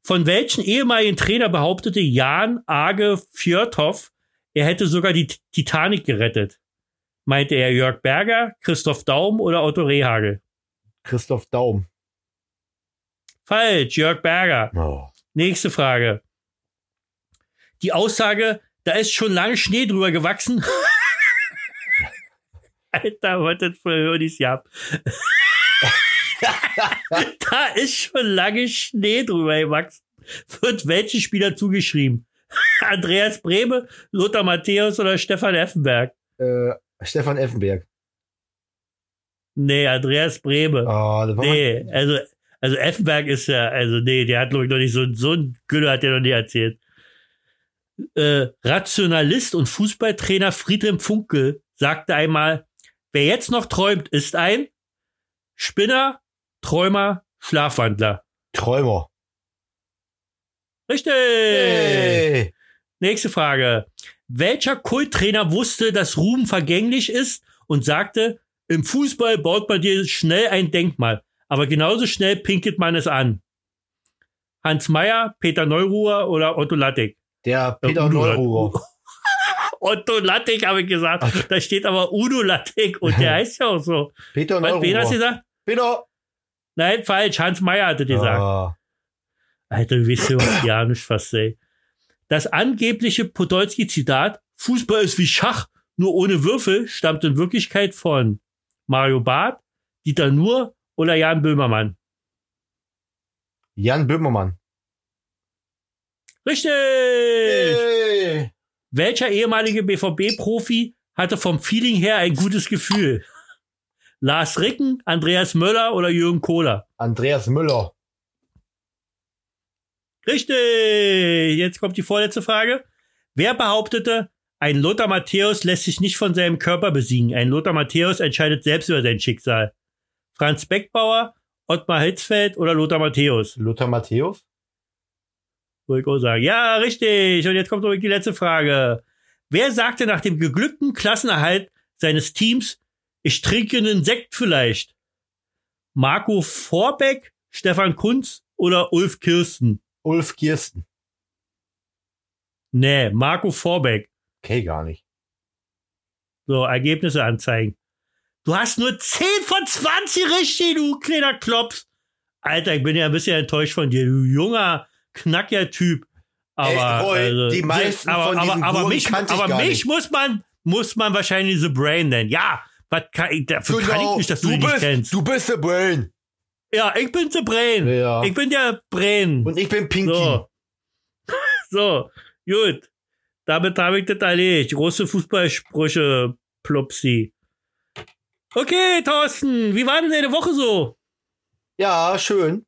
Von welchen ehemaligen Trainer behauptete Jan Age Fjörthoff, er hätte sogar die Titanic gerettet? Meinte er Jörg Berger, Christoph Daum oder Otto Rehagel? Christoph Daum. Falsch, Jörg Berger. Oh. Nächste Frage. Die Aussage, da ist schon lange Schnee drüber gewachsen. Alter, was das für Hörnis gehabt. da ist schon lange Schnee drüber gewachsen. Wird welchen Spieler zugeschrieben? Andreas Brehme, Lothar Matthäus oder Stefan Effenberg? Äh, Stefan Effenberg. Nee, Andreas Brehme. Oh, war Nee, also, also Effenberg ist ja, also nee, der hat glaube ich noch nicht so, so ein Gülle hat der noch nie erzählt. Äh, Rationalist und Fußballtrainer Friedrich Funkel sagte einmal, wer jetzt noch träumt, ist ein Spinner, Träumer, Schlafwandler. Träumer. Richtig! Hey. Nächste Frage. Welcher Kulttrainer wusste, dass Ruhm vergänglich ist und sagte, im Fußball baut man dir schnell ein Denkmal, aber genauso schnell pinkelt man es an? Hans Meyer, Peter Neuruhr oder Otto Lattek? Der Peter Udo Neururer. Otto Lattek habe ich gesagt. Da steht aber Udo Lattek und der heißt ja auch so. Peter Was, wen hast du gesagt? Peter. Nein, falsch. Hans Meyer hatte gesagt. Ah. Alter, weißt ja was ja nicht fast, ey. Das angebliche Podolski-Zitat, Fußball ist wie Schach, nur ohne Würfel, stammt in Wirklichkeit von Mario Barth, Dieter Nuhr oder Jan Böhmermann. Jan Böhmermann. Richtig! Hey. Welcher ehemalige BVB-Profi hatte vom Feeling her ein gutes Gefühl? Lars Ricken, Andreas Möller oder Jürgen Kohler? Andreas Müller. Richtig! Jetzt kommt die vorletzte Frage. Wer behauptete, ein Lothar Matthäus lässt sich nicht von seinem Körper besiegen? Ein Lothar Matthäus entscheidet selbst über sein Schicksal. Franz Beckbauer, Ottmar Hitzfeld oder Lothar Matthäus? Lothar Matthäus. Würde ich auch sagen. Ja, richtig. Und jetzt kommt noch die letzte Frage. Wer sagte nach dem geglückten Klassenerhalt seines Teams, ich trinke einen Sekt vielleicht? Marco Vorbeck, Stefan Kunz oder Ulf Kirsten? Ulf Kirsten. Nee, Marco Vorbeck. Okay, gar nicht. So, Ergebnisse anzeigen. Du hast nur 10 von 20 richtig, du kleiner Klops. Alter, ich bin ja ein bisschen enttäuscht von dir, du junger, knackiger Typ. Aber, Ey, Roy, also, die meisten aber, von aber, aber Wurm mich, aber mich muss man, muss man wahrscheinlich The Brain nennen. Ja, was kann ich, dafür kann ich nicht, dass du, Genau. du ihn nicht bist, kennst. du bist der Brain. Ja, ich bin The Brain. Ja. Ich bin der Brain. Und ich bin Pinky. So. so, gut. Damit habe ich das erledigt. Große Fußballsprüche, Plopsi. Okay, Thorsten, wie war denn deine Woche so? Ja, schön.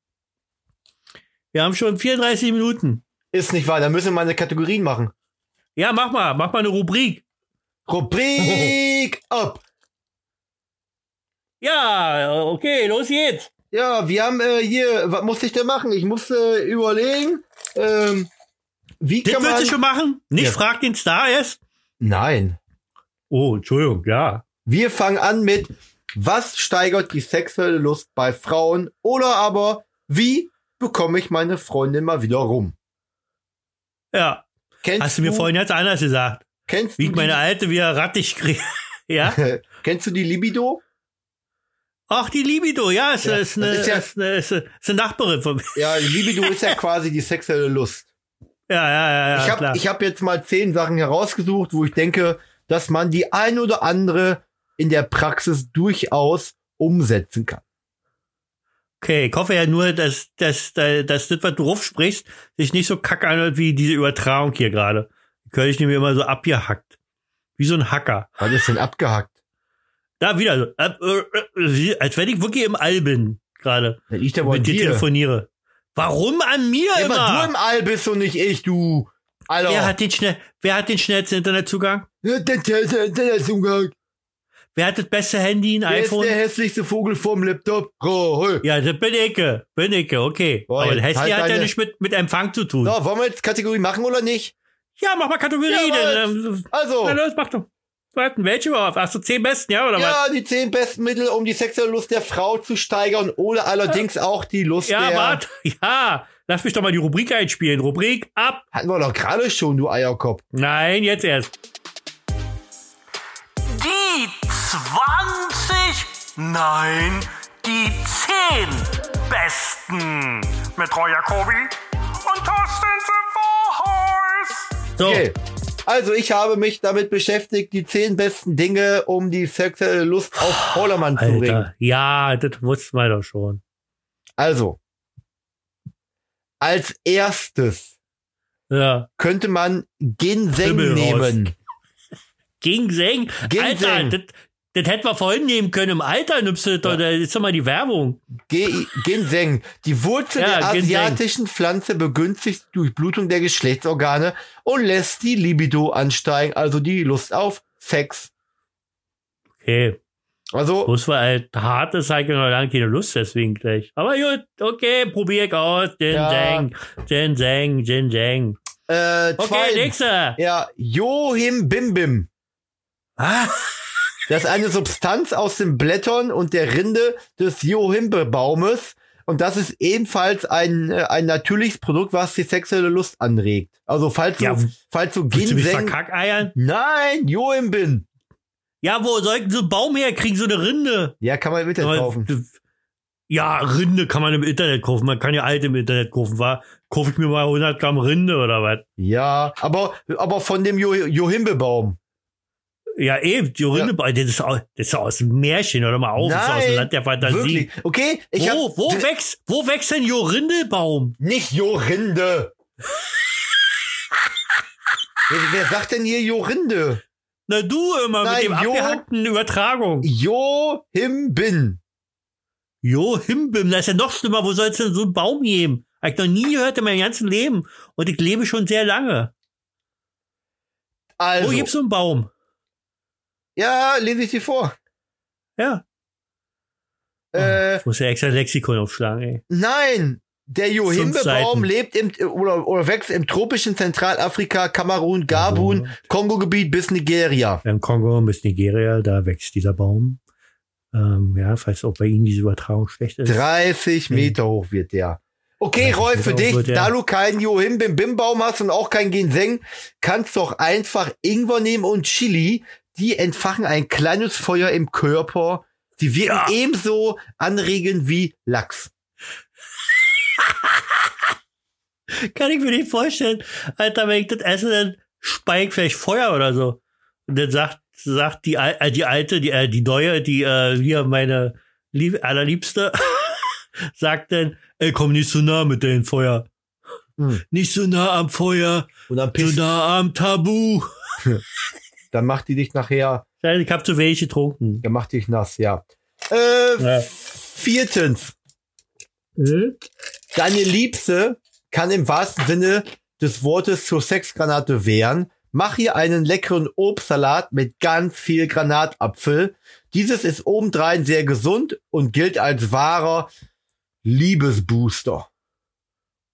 Wir haben schon 34 Minuten. Ist nicht wahr. Dann müssen wir mal eine Kategorien machen. Ja, mach mal, mach mal eine Rubrik. Rubrik ab. Ja, okay, los geht's. Ja, wir haben äh, hier, was muss ich denn machen? Ich muss äh, überlegen, ähm, wie Das kann man... willst du schon machen? Nicht Ja. frag den Star erst? Nein. Oh, Entschuldigung, ja. Wir fangen an mit, was steigert die sexuelle Lust bei Frauen? Oder aber, wie bekomme ich meine Freundin mal wieder rum? Ja, Kennst hast du mir vorhin jetzt anders gesagt. kennst Wie du ich meine Alte wieder rattig kriege. ja? kennst du die Libido? Ach, die Libido, ja, ist, Ja, ist, eine, das ist ja- ist, eine, ist, eine, ist eine Nachbarin von mir. Ja, die Libido ist ja quasi die sexuelle Lust. Ja, ja, ja, ja ich habe ich hab jetzt mal zehn Sachen herausgesucht, wo ich denke, dass man die ein oder andere in der Praxis durchaus umsetzen kann. Okay, ich hoffe ja nur, dass, dass, dass, dass das, was du sprichst, sich nicht so kacke anhört wie diese Übertragung hier gerade. Die höre ich nämlich immer so abgehackt. Wie so ein Hacker. Was ist denn abgehackt? Da wieder. Äh, äh, äh, als wenn ich wirklich im All bin, gerade. Liegt aber an Mit dir dir. telefoniere. Warum an mir Ja, weil du immer? im All bist und nicht ich, du. Alter. Wer hat den schnell, wer hat den schnellsten Internetzugang? Ja, der, der, der, ist Umgang. Wer hat das beste Handy, ein Wer ist iPhone? der hässlichste Vogel vom Laptop? Roll. Ja, das bin ich. Bin ich, okay. Boah, Aber jetzt Hässli halt hat ja nicht mit, mit Empfang zu tun. So, wollen wir jetzt Kategorie machen oder nicht? Ja, mach mal Kategorie. Ja, dann, ähm, Also, na los, mach doch. Warten, welche überhaupt? Ach so, zehn besten, ja, oder was? Ja, die zehn besten Mittel, um die sexuelle Lust der Frau zu steigern oder allerdings auch die Lust Ja, der... warte, ja. Lass mich doch mal die Rubrik einspielen. Rubrik ab. Hatten wir doch gerade schon, du Eierkopf. Nein, jetzt erst. Die 20, nein, die 10 besten mit Roy Jacobi und Thorsten Sevorhorst. So, Okay. Also ich habe mich damit beschäftigt, die zehn besten Dinge, um die sexuelle Lust auf Vordermann zu bringen. Ja, das wussten wir doch schon. Also, als erstes Ja. könnte man Ginseng nehmen. Ginseng? Ginseng. Alter, das, das hätten wir vorhin nehmen können. Im Alter das doch. Das ist doch mal die Werbung. Ge Ginseng. Die Wurzel Ja, der Ginseng. asiatischen Pflanze begünstigt die Durchblutung der Geschlechtsorgane und lässt die Libido ansteigen, also die Lust auf Sex. Okay. Also, Bloß weil halt hart ist, ich noch lange keine Lust deswegen gleich. Aber gut, okay, probier ich aus. Ginseng, Ginseng, Ginseng. äh, Okay, nächster. Ja, Johim Bim Bim. Ah, Das ist eine Substanz aus den Blättern und der Rinde des Johimbe-Baumes. Und das ist ebenfalls ein, äh, ein natürliches Produkt, was die sexuelle Lust anregt. Also falls du, Ja, falls du willst du Ginseng... verkackeiern? Nein, Johimbin. Ja, wo soll ich denn so einen Baum herkriegen, so eine Rinde? Ja, kann man im Internet Aber- kaufen. Ja, Rinde kann man im Internet kaufen. Man kann ja alte im Internet kaufen. War, kaufe ich mir mal 100 Gramm Rinde oder was? Ja, aber, aber von dem jo Johimbe-Baum. Ja, eben, die Rinde, das, ist, au- das ist aus dem Märchen, oder mal auf, das ist aus dem Land der Fantasie. wirklich. Okay, ich wo, hab... wo wächst, wo wächst denn Jorindelbaum? Nicht Jorinde. wer, wer sagt denn hier Jorinde? Na du immer Nein, mit dem Jo- abgehackten Übertragung. Johimbin. Jo, Himbim, das ist ja noch schlimmer. Wo soll es denn so einen Baum geben? Hab ich noch nie gehört in meinem ganzen Leben. Und ich lebe schon sehr lange. Also, Wo gibt's so einen Baum? Ja, lese ich dir vor. Ja. Äh, Ich muss ja extra Lexikon aufschlagen, ey. Nein, der. Johimbe-Baum lebt im, oder, oder wächst im tropischen Zentralafrika, Kamerun, Gabun, Kongo-Gebiet bis Nigeria. Im Kongo bis Nigeria, da wächst dieser Baum. Ähm, ja, falls auch bei Ihnen diese Übertragung schlecht ist. 30 Meter hoch wird der. Okay, 30 Roy, für dich, da du keinen Johim-Bim-Bim-Baum hast und auch kein Ginseng, kannst doch einfach Ingwer nehmen und Chili. Die entfachen ein kleines Feuer im Körper. Sie wirken Ja. ebenso anregend wie Lachs. Kann ich mir nicht vorstellen. Alter, wenn ich das esse, dann speigt vielleicht Feuer oder so. Und dann sagt, sagt die, äh, die alte, die, äh, die neue, die, äh, hier meine lieb, allerliebste, sagt dann, ey, komm nicht so nah mit deinem Feuer. Hm. Nicht so nah am Feuer, Und dann so pisst, nah am Tabu. dann macht die dich nachher, Ich hab zu wenig getrunken. dann macht dich nass, ja. Äh, Ja. viertens. Deine Liebste kann im wahrsten Sinne des Wortes zur Sexgranate wehren. Mach hier einen leckeren Obstsalat mit ganz viel Granatapfel. Dieses ist obendrein sehr gesund und gilt als wahrer Liebesbooster.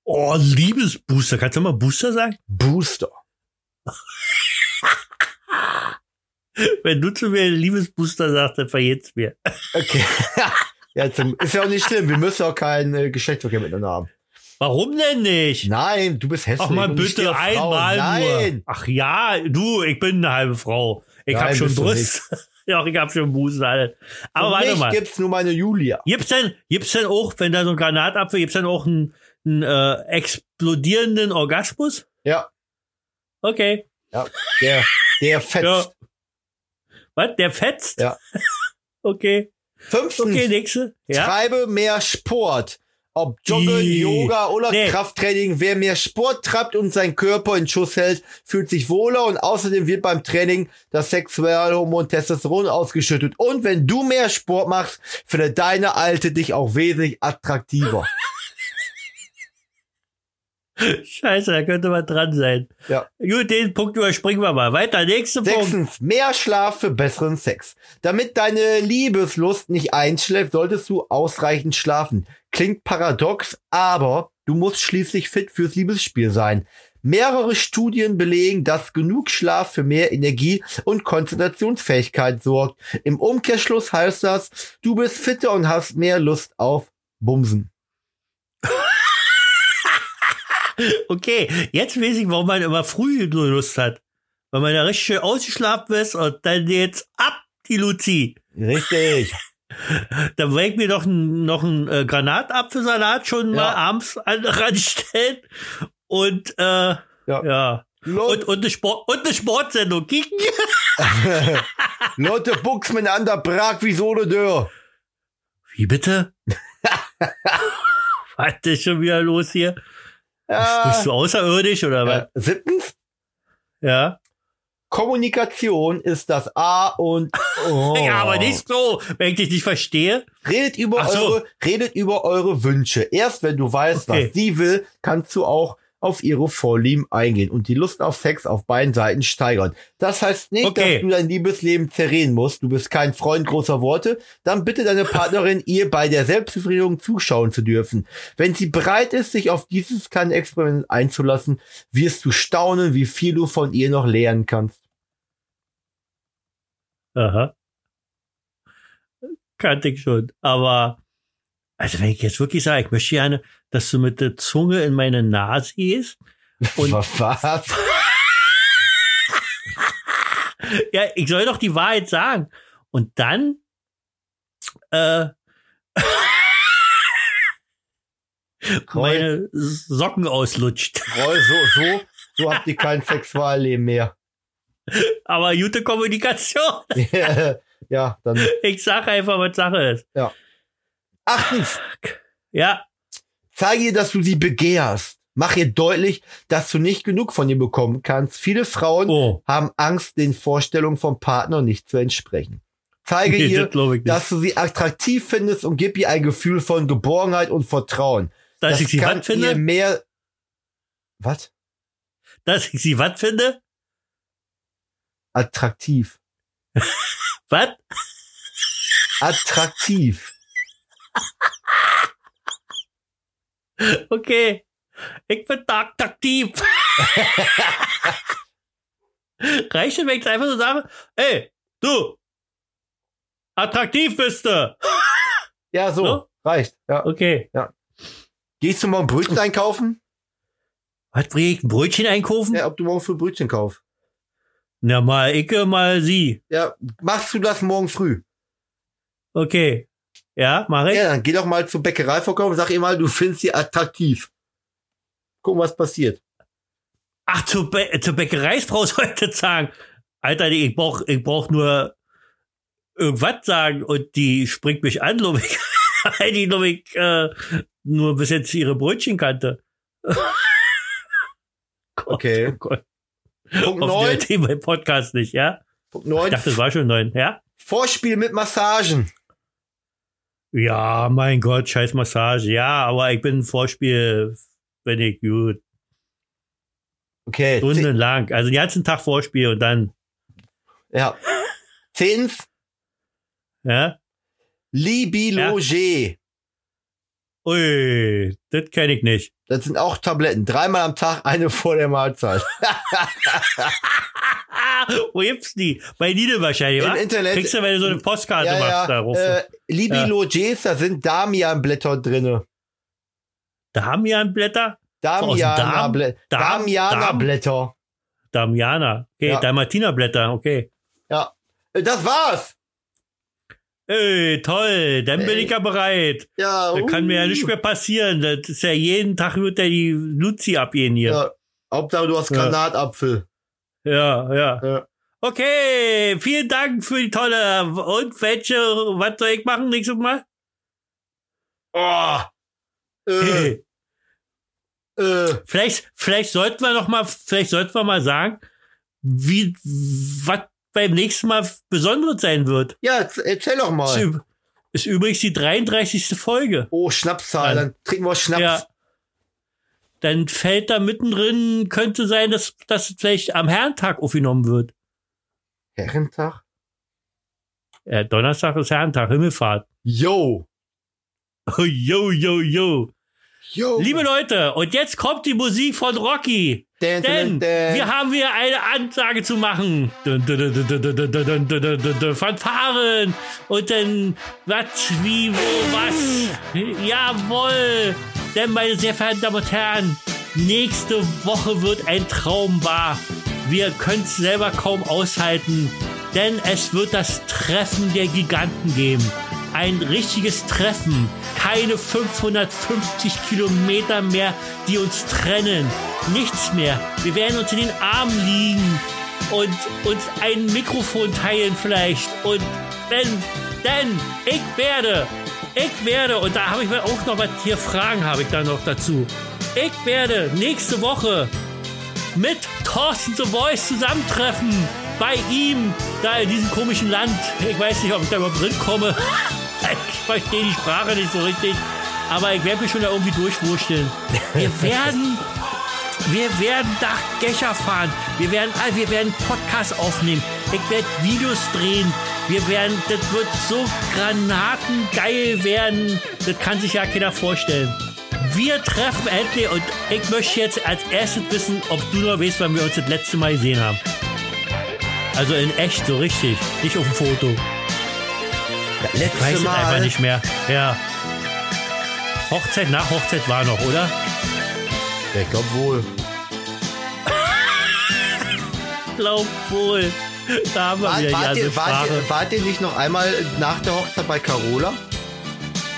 Oh, Liebesbooster. Kannst du mal Booster sagen? Booster. Wenn du zu mir Liebesbooster sagst, dann verjährt's mir. Okay. ja, zum, ist ja auch nicht schlimm. Wir müssen auch keinen äh, Geschlechtsverkehr miteinander haben. Warum denn nicht? Nein, du bist hässlich. Ach mal bitte einmal Nein. nur. Ach ja, du, ich bin eine halbe Frau. Ich Nein, hab schon Brust. ja, ich hab schon Busen alles. Aber Für warte mich mal. gibt's nur meine Julia. Gibt's denn, gibt's denn auch, wenn da so ein Granatapfel, gibt's denn auch einen, einen äh, explodierenden Orgasmus? Ja, Okay. ja. Der, der fetzt. Ja. Was? Der fetzt? Ja. Okay. Fünftens, Okay, nächste. Ja. treibe mehr Sport. Ob Joggen, Ih. Yoga oder Nee. Krafttraining. Wer mehr Sport treibt und seinen Körper in Schuss hält, fühlt sich wohler und außerdem wird beim Training das sexuelle Hormon Testosteron ausgeschüttet. Und wenn du mehr Sport machst, findet deine Alte dich auch wesentlich attraktiver. Scheiße, da könnte man dran sein. Ja. Gut, den Punkt überspringen wir mal. Weiter, nächster Punkt. Sechstens, mehr Schlaf für besseren Sex. Damit deine Liebeslust nicht einschläft, solltest du ausreichend schlafen. Klingt paradox, aber du musst schließlich fit fürs Liebesspiel sein. Mehrere Studien belegen, dass genug Schlaf für mehr Energie und Konzentrationsfähigkeit sorgt. Im Umkehrschluss heißt das, du bist fitter und hast mehr Lust auf Bumsen. Okay, jetzt weiß ich, warum man immer früh so Lust hat. Weil man ja richtig schön ausgeschlafen ist und dann jetzt ab die Luzi. Richtig. Dann werde ich mir noch einen noch einen, äh, Granatapfelsalat schon mal Ja. abends an, ranstellen. Und äh, ja. Ja. Und, und, eine Sport, und eine Sportsendung kicken. Lotte Buxmann an der Prag wie so eine Dörr. Wie bitte? Was ist schon wieder los hier? Bist du Ja. außerirdisch oder was? Äh, siebtens, Ja. Kommunikation ist das A und O. Ja, aber nicht so, wenn ich dich nicht verstehe. Redet über so. eure, redet über eure Wünsche. Erst wenn du weißt, Okay. was sie will, kannst du auch auf ihre Vorlieben eingehen und die Lust auf Sex auf beiden Seiten steigern. Das heißt nicht, Okay. dass du dein Liebesleben zerreden musst. Du bist kein Freund großer Worte. Dann bitte deine Partnerin, ihr bei der Selbstbefriedigung zuschauen zu dürfen. Wenn sie bereit ist, sich auf dieses kleine Experiment einzulassen, wirst du staunen, wie viel du von ihr noch lernen kannst. Aha. Kannte ich schon. Aber, also wenn ich jetzt wirklich sage, ich möchte gerne, dass du mit der Zunge in meine Nase gehst. Und was? ja, ich soll doch die Wahrheit sagen. Und dann, äh, meine Socken auslutscht. Roy, so, so, so habt ihr kein Sexualleben mehr. Aber gute Kommunikation. ja, dann Ich sag einfach, was Sache ist. Achtens, Ja, zeige ihr, dass du sie begehrst. Mach ihr deutlich, dass du nicht genug von ihr bekommen kannst. Viele Frauen oh. haben Angst, den Vorstellungen vom Partner nicht zu entsprechen. Zeige Nee, ihr, das dass du sie attraktiv findest und gib ihr ein Gefühl von Geborgenheit und Vertrauen. Dass ich sie was finde? mehr. Was? Dass ich sie was finde? Attraktiv. Was? Attraktiv. Okay. Ich bin da aktiv. Reicht es, wenn ich einfach so sage, ey, du, attraktiv bist du. Ja, so. So? Reicht. Ja. Okay. Gehst du morgen Brötchen einkaufen? Was bringe ich? Ein Brötchen einkaufen? Ja, ob du morgen für Brötchen kaufst. Na, mal ich, mal sie. Ja, machst du das morgen früh? Okay. Ja, mach ich? Ja, dann geh doch mal zur Bäckerei verkaufen, sag ihr mal, du findest sie attraktiv. Gucken, was passiert. Ach, zur, Bä zur Bäckereisfrau sollte ich sagen. Alter, ich brauch, ich brauch nur irgendwas sagen und die springt mich an, glaub ich. Weil die, glaub ich, äh, nur bis jetzt ihre Brötchen kannte. Okay. Oh Gott. Punkt Auf 9. die beim Podcast nicht, ja? Punkt Ich 9. dachte, das war schon neun, ja? Vorspiel mit Massagen. Ja, mein Gott, scheiß Massage. Ja, aber ich bin Vorspiel, wenn ich gut, Okay. Stundenlang. Also den ganzen Tag Vorspiel und dann, ja. Zehntens. ja? Libiloge. Ui, das kenne ich nicht. Das sind auch Tabletten. Dreimal am Tag, eine vor der Mahlzeit. Wo gibt's die? Bei Lidl wahrscheinlich, Im wa? Internet. Kriegst du, wenn du so eine Postkarte ja, machst, da ja. rufst. Äh, Libiloges, da sind Damianblätter drinne. Damianblätter? Damianerblätter. Darm? Damianerblätter. Okay, Ja. Dalmatinerblätter, okay. Ja. Äh, Das war's. Ey, toll, dann bin ich ja bereit. Ja. Da kann mir ja uh. nichts mehr passieren. Das ist ja jeden Tag wird ja die Luzi abgehen hier. Ja. Hauptsache, du hast Ja. Granatapfel. Ja, ja. Ja. Okay, vielen Dank für die tolle. Und welche, was soll ich machen nächstes Mal? Oh. Äh, äh, Vielleicht, vielleicht sollten wir noch mal, vielleicht sollten wir mal sagen, wie, was beim nächsten Mal Besonderes sein wird. ja, erzähl doch mal. ist übrigens die 33. Folge. Oh, Schnapszahl, dann trinken wir Schnaps. Ja dann fällt da mittendrin, könnte sein, dass das vielleicht am Herrentag aufgenommen wird. Herrentag? Äh, Donnerstag ist Herrentag, Himmelfahrt. Yo! Yo, yo, yo. Yo. Liebe Leute, und jetzt kommt die Musik von Rocky. Denn dun, dun, wir haben hier eine Ansage zu machen. Fanfaren. Und dann was, wie, wo, was. Jawoll. Denn, meine sehr verehrten Damen und Herren, nächste Woche wird ein Traum wahr. Wir können es selber kaum aushalten. Denn es wird das Treffen der Giganten geben. Ein richtiges Treffen. Keine 550 Kilometer mehr, die uns trennen. Nichts mehr. Wir werden uns in den Armen liegen und uns ein Mikrofon teilen vielleicht. Und denn, denn, ich werde, ich werde, und da habe ich mir auch noch was hier Fragen habe ich da noch dazu. Ich werde nächste Woche mit Thorsten The Voice zusammentreffen. Bei ihm, da in diesem komischen Land. Ich weiß nicht, ob ich da überhaupt drin komme. Ich verstehe die Sprache nicht so richtig. Aber ich werde mich schon da irgendwie durchwurschteln. Wir werden, wir werden nach Gescher fahren. Wir werden, ah, wir werden Podcast aufnehmen. Ich werde Videos drehen. Wir werden, das wird so granatengeil werden. Das kann sich ja keiner vorstellen. Wir treffen endlich und ich möchte jetzt als erstes wissen, ob du noch weißt, wann wir uns das letzte Mal gesehen haben. Also in echt, so richtig. Nicht auf dem Foto. Ich weiß Letzte es einfach Mal. nicht mehr. Ja. Hochzeit nach Hochzeit war noch, oder? Ja, ich glaube wohl. Glaub wohl. Da haben wir die wart, ihr, wart, ihr, wart ihr nicht noch einmal nach der Hochzeit bei Carola?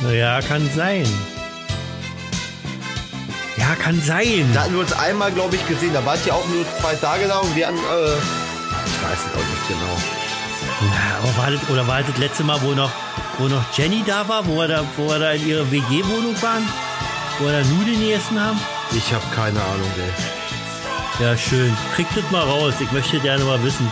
Naja, kann sein. Ja, kann sein. Da hatten wir uns einmal, glaube ich, gesehen. Da wart ihr auch nur zwei Tage da und wir hatten, äh, ich weiß es auch nicht genau. Na, aber war das, oder war das, das letzte Mal, wo noch, wo noch Jenny da war, wo wir da, wo wir da in ihrer WG-Wohnung waren? Wo wir da Nudeln gegessen haben? Ich habe keine Ahnung, ey. Ja, schön. Kriegt das mal raus. Ich möchte gerne mal wissen.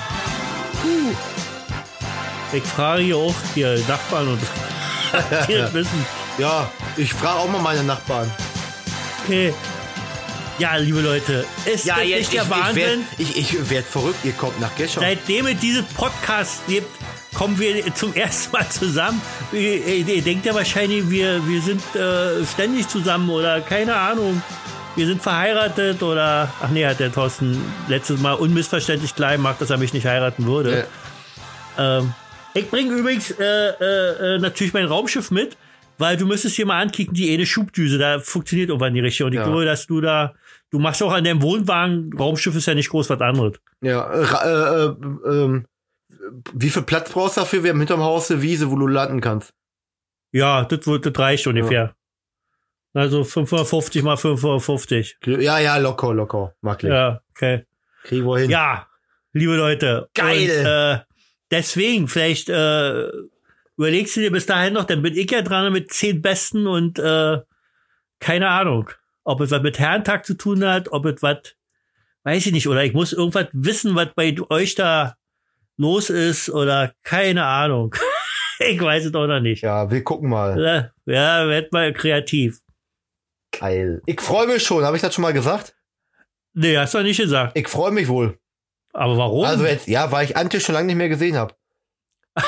Ich frage hier auch hier Nachbarn und die wissen. Ja, ich frage auch mal meine Nachbarn. Okay. Ja, liebe Leute, ist das nicht der ich, Wahnsinn? Ich, werde verrückt. Ihr kommt nach Gescher. Seitdem es diesen Podcast gibt, kommen wir zum ersten Mal zusammen. Ihr, ihr denkt ja wahrscheinlich, wir, wir sind äh, ständig zusammen oder keine Ahnung. Wir sind verheiratet oder, ach nee, hat der Thorsten letztes Mal unmissverständlich klein gemacht, dass er mich nicht heiraten würde. Ähm, ich bringe übrigens äh, äh, äh, natürlich mein Raumschiff mit, weil du müsstest hier mal ankicken, die eine Schubdüse, da funktioniert irgendwann die richtig. Und ich Ja. glaube, dass du da, du machst auch an deinem Wohnwagen, Raumschiff ist ja nicht groß was anderes. Ja, äh, äh, äh, wie viel Platz brauchst du dafür? Wir haben hinterm Haus eine Wiese, wo du landen kannst. Ja, das, das reicht ungefähr. Also 550 mal 550. Ja, ja, locker, locker. Mag Ja, okay. Kriegen wir hin. Ja, liebe Leute. Geil. Und, äh, deswegen, vielleicht äh, überlegst du dir bis dahin noch, dann bin ich ja dran mit zehn Besten und äh, keine Ahnung, ob es was mit Herrentag zu tun hat, ob es was, weiß ich nicht, oder ich muss irgendwas wissen, was bei euch da los ist oder keine Ahnung. ich weiß es auch noch nicht. Ja, wir gucken mal. Ja, ja werd mal kreativ. Geil. Ich freue mich schon. Habe ich das schon mal gesagt? Nee, hast du nicht gesagt. Ich freue mich wohl. Aber warum? Also jetzt, ja, weil ich Ante schon lange nicht mehr gesehen habe.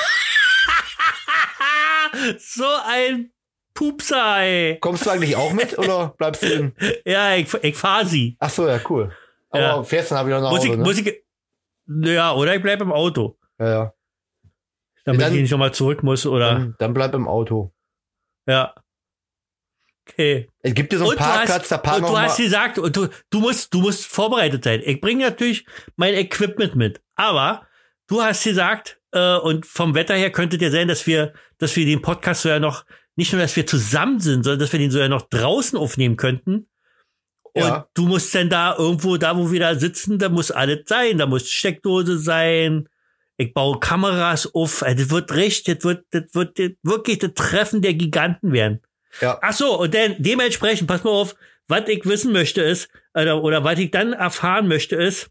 so ein Pupser, ey. Kommst du eigentlich auch mit oder bleibst du in? Ja, ich, ich fahr sie. Ach so, ja, cool. Aber Ja. fährst dann wieder nach Muss Hause, ich, ne? muss ich, ja, oder ich bleib im Auto. ja, ja. Damit Dann- ich nicht nochmal zurück muss, oder, Dann, dann bleib im Auto. ja. Okay. Es gibt dir so du Parkplatz, da parken und du hast gesagt, und du, du musst, du musst vorbereitet sein. Ich bringe natürlich mein Equipment mit. Aber du hast gesagt, äh, und vom Wetter her könnte dir sein, dass wir, dass wir den Podcast so ja noch, nicht nur, dass wir zusammen sind, sondern dass wir den so ja noch draußen aufnehmen könnten. Und Ja. du musst dann da irgendwo, da wo wir da sitzen, da muss alles sein. Da muss Steckdose sein. Ich baue Kameras auf. Also Das wird richtig, das wird, das wird wirklich das Treffen der Giganten werden. Ja. Ach so, und dann dementsprechend, pass mal auf, was ich wissen möchte ist, oder, oder was ich dann erfahren möchte ist,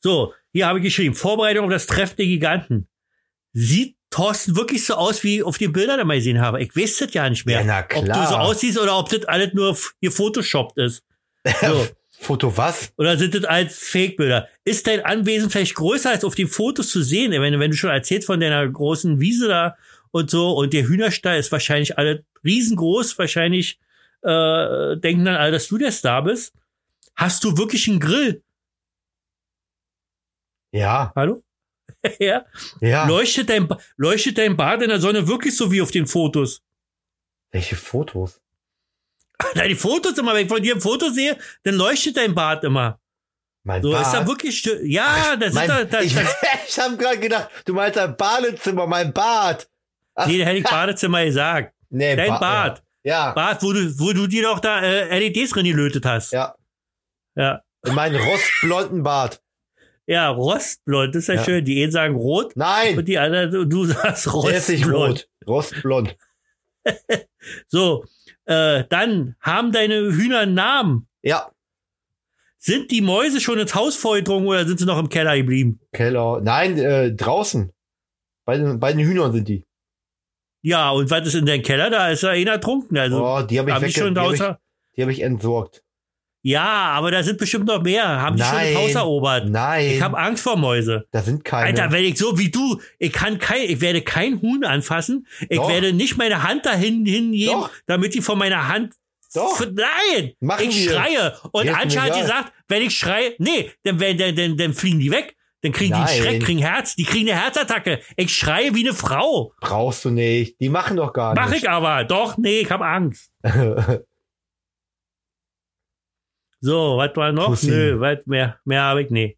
so, hier habe ich geschrieben, Vorbereitung auf das Treffen der Giganten. Sieht Thorsten wirklich so aus, wie ich auf den Bildern immer gesehen habe? Ich weiß das ja nicht mehr. Ja, na Ob du klar. so aussiehst oder ob das alles nur hier Photoshoppt ist. So. Foto was? Oder sind das als Fake-Bilder? Ist dein Anwesen vielleicht größer als auf den Fotos zu sehen? Wenn, wenn du schon erzählst von deiner großen Wiese da und so und der Hühnerstall ist wahrscheinlich alle riesengroß, wahrscheinlich äh, denken dann alle, dass du der Star bist. Hast du wirklich einen Grill? Ja, Hallo? ja. ja. Leuchtet dein, leuchtet dein Bad in der Sonne wirklich so wie auf den Fotos? Welche Fotos? Na, die Fotos immer, wenn ich von dir ein Foto sehe, dann leuchtet dein Bad immer. Mein So, Bad. ist da wirklich, ja, das mein, ist da, da, ich da, ich habe gerade gedacht, du meinst ein Badezimmer, mein Bad. Nee, da hätte ich Badezimmer gesagt. Nee, Dein Ba- Bad. Ja, Bad, wo du, wo du dir doch da äh, LEDs drin gelötet hast. ja. Ja. In meinen rostblonden Bart. Ja, rostblond, das ist ja, Ja. schön. Die einen sagen rot Nein, und die anderen, du- sagst der ist nicht rostblond. rot. Rostblond. So, äh, dann haben deine Hühner einen Namen. Ja, Sind die Mäuse schon ins Haus vorgedrungen oder sind sie noch im Keller geblieben? Keller. Nein, äh, draußen. Bei den, bei den Hühnern sind die. Ja, und was ist in deinem Keller? Da ist ja einer trunken. Also, Oh, die habe ich, hab ich schon die hab ich, die hab ich entsorgt. Ja, aber da sind bestimmt noch mehr. Haben die schon Nein. das Haus erobert? Nein, Ich habe Angst vor Mäuse. da sind keine. Alter, wenn ich so wie du, ich kann kein, ich werde kein Huhn anfassen. Ich Doch. werde nicht meine Hand dahin hingeben, Doch. damit die von meiner Hand. Doch. Nein! Machen ich wir. schreie. Und hat egal. gesagt, wenn ich schreie, nee, dann, dann, dann, dann fliegen die weg. Dann kriegen die Nein. einen Schreck, kriegen Herz, die kriegen eine Herzattacke. Ich schreie wie eine Frau. Brauchst du nicht. Die machen doch gar Mach nicht. ich aber. Doch, nee, ich hab Angst. So, was war noch? Pussy. Nö, was mehr, mehr habe ich.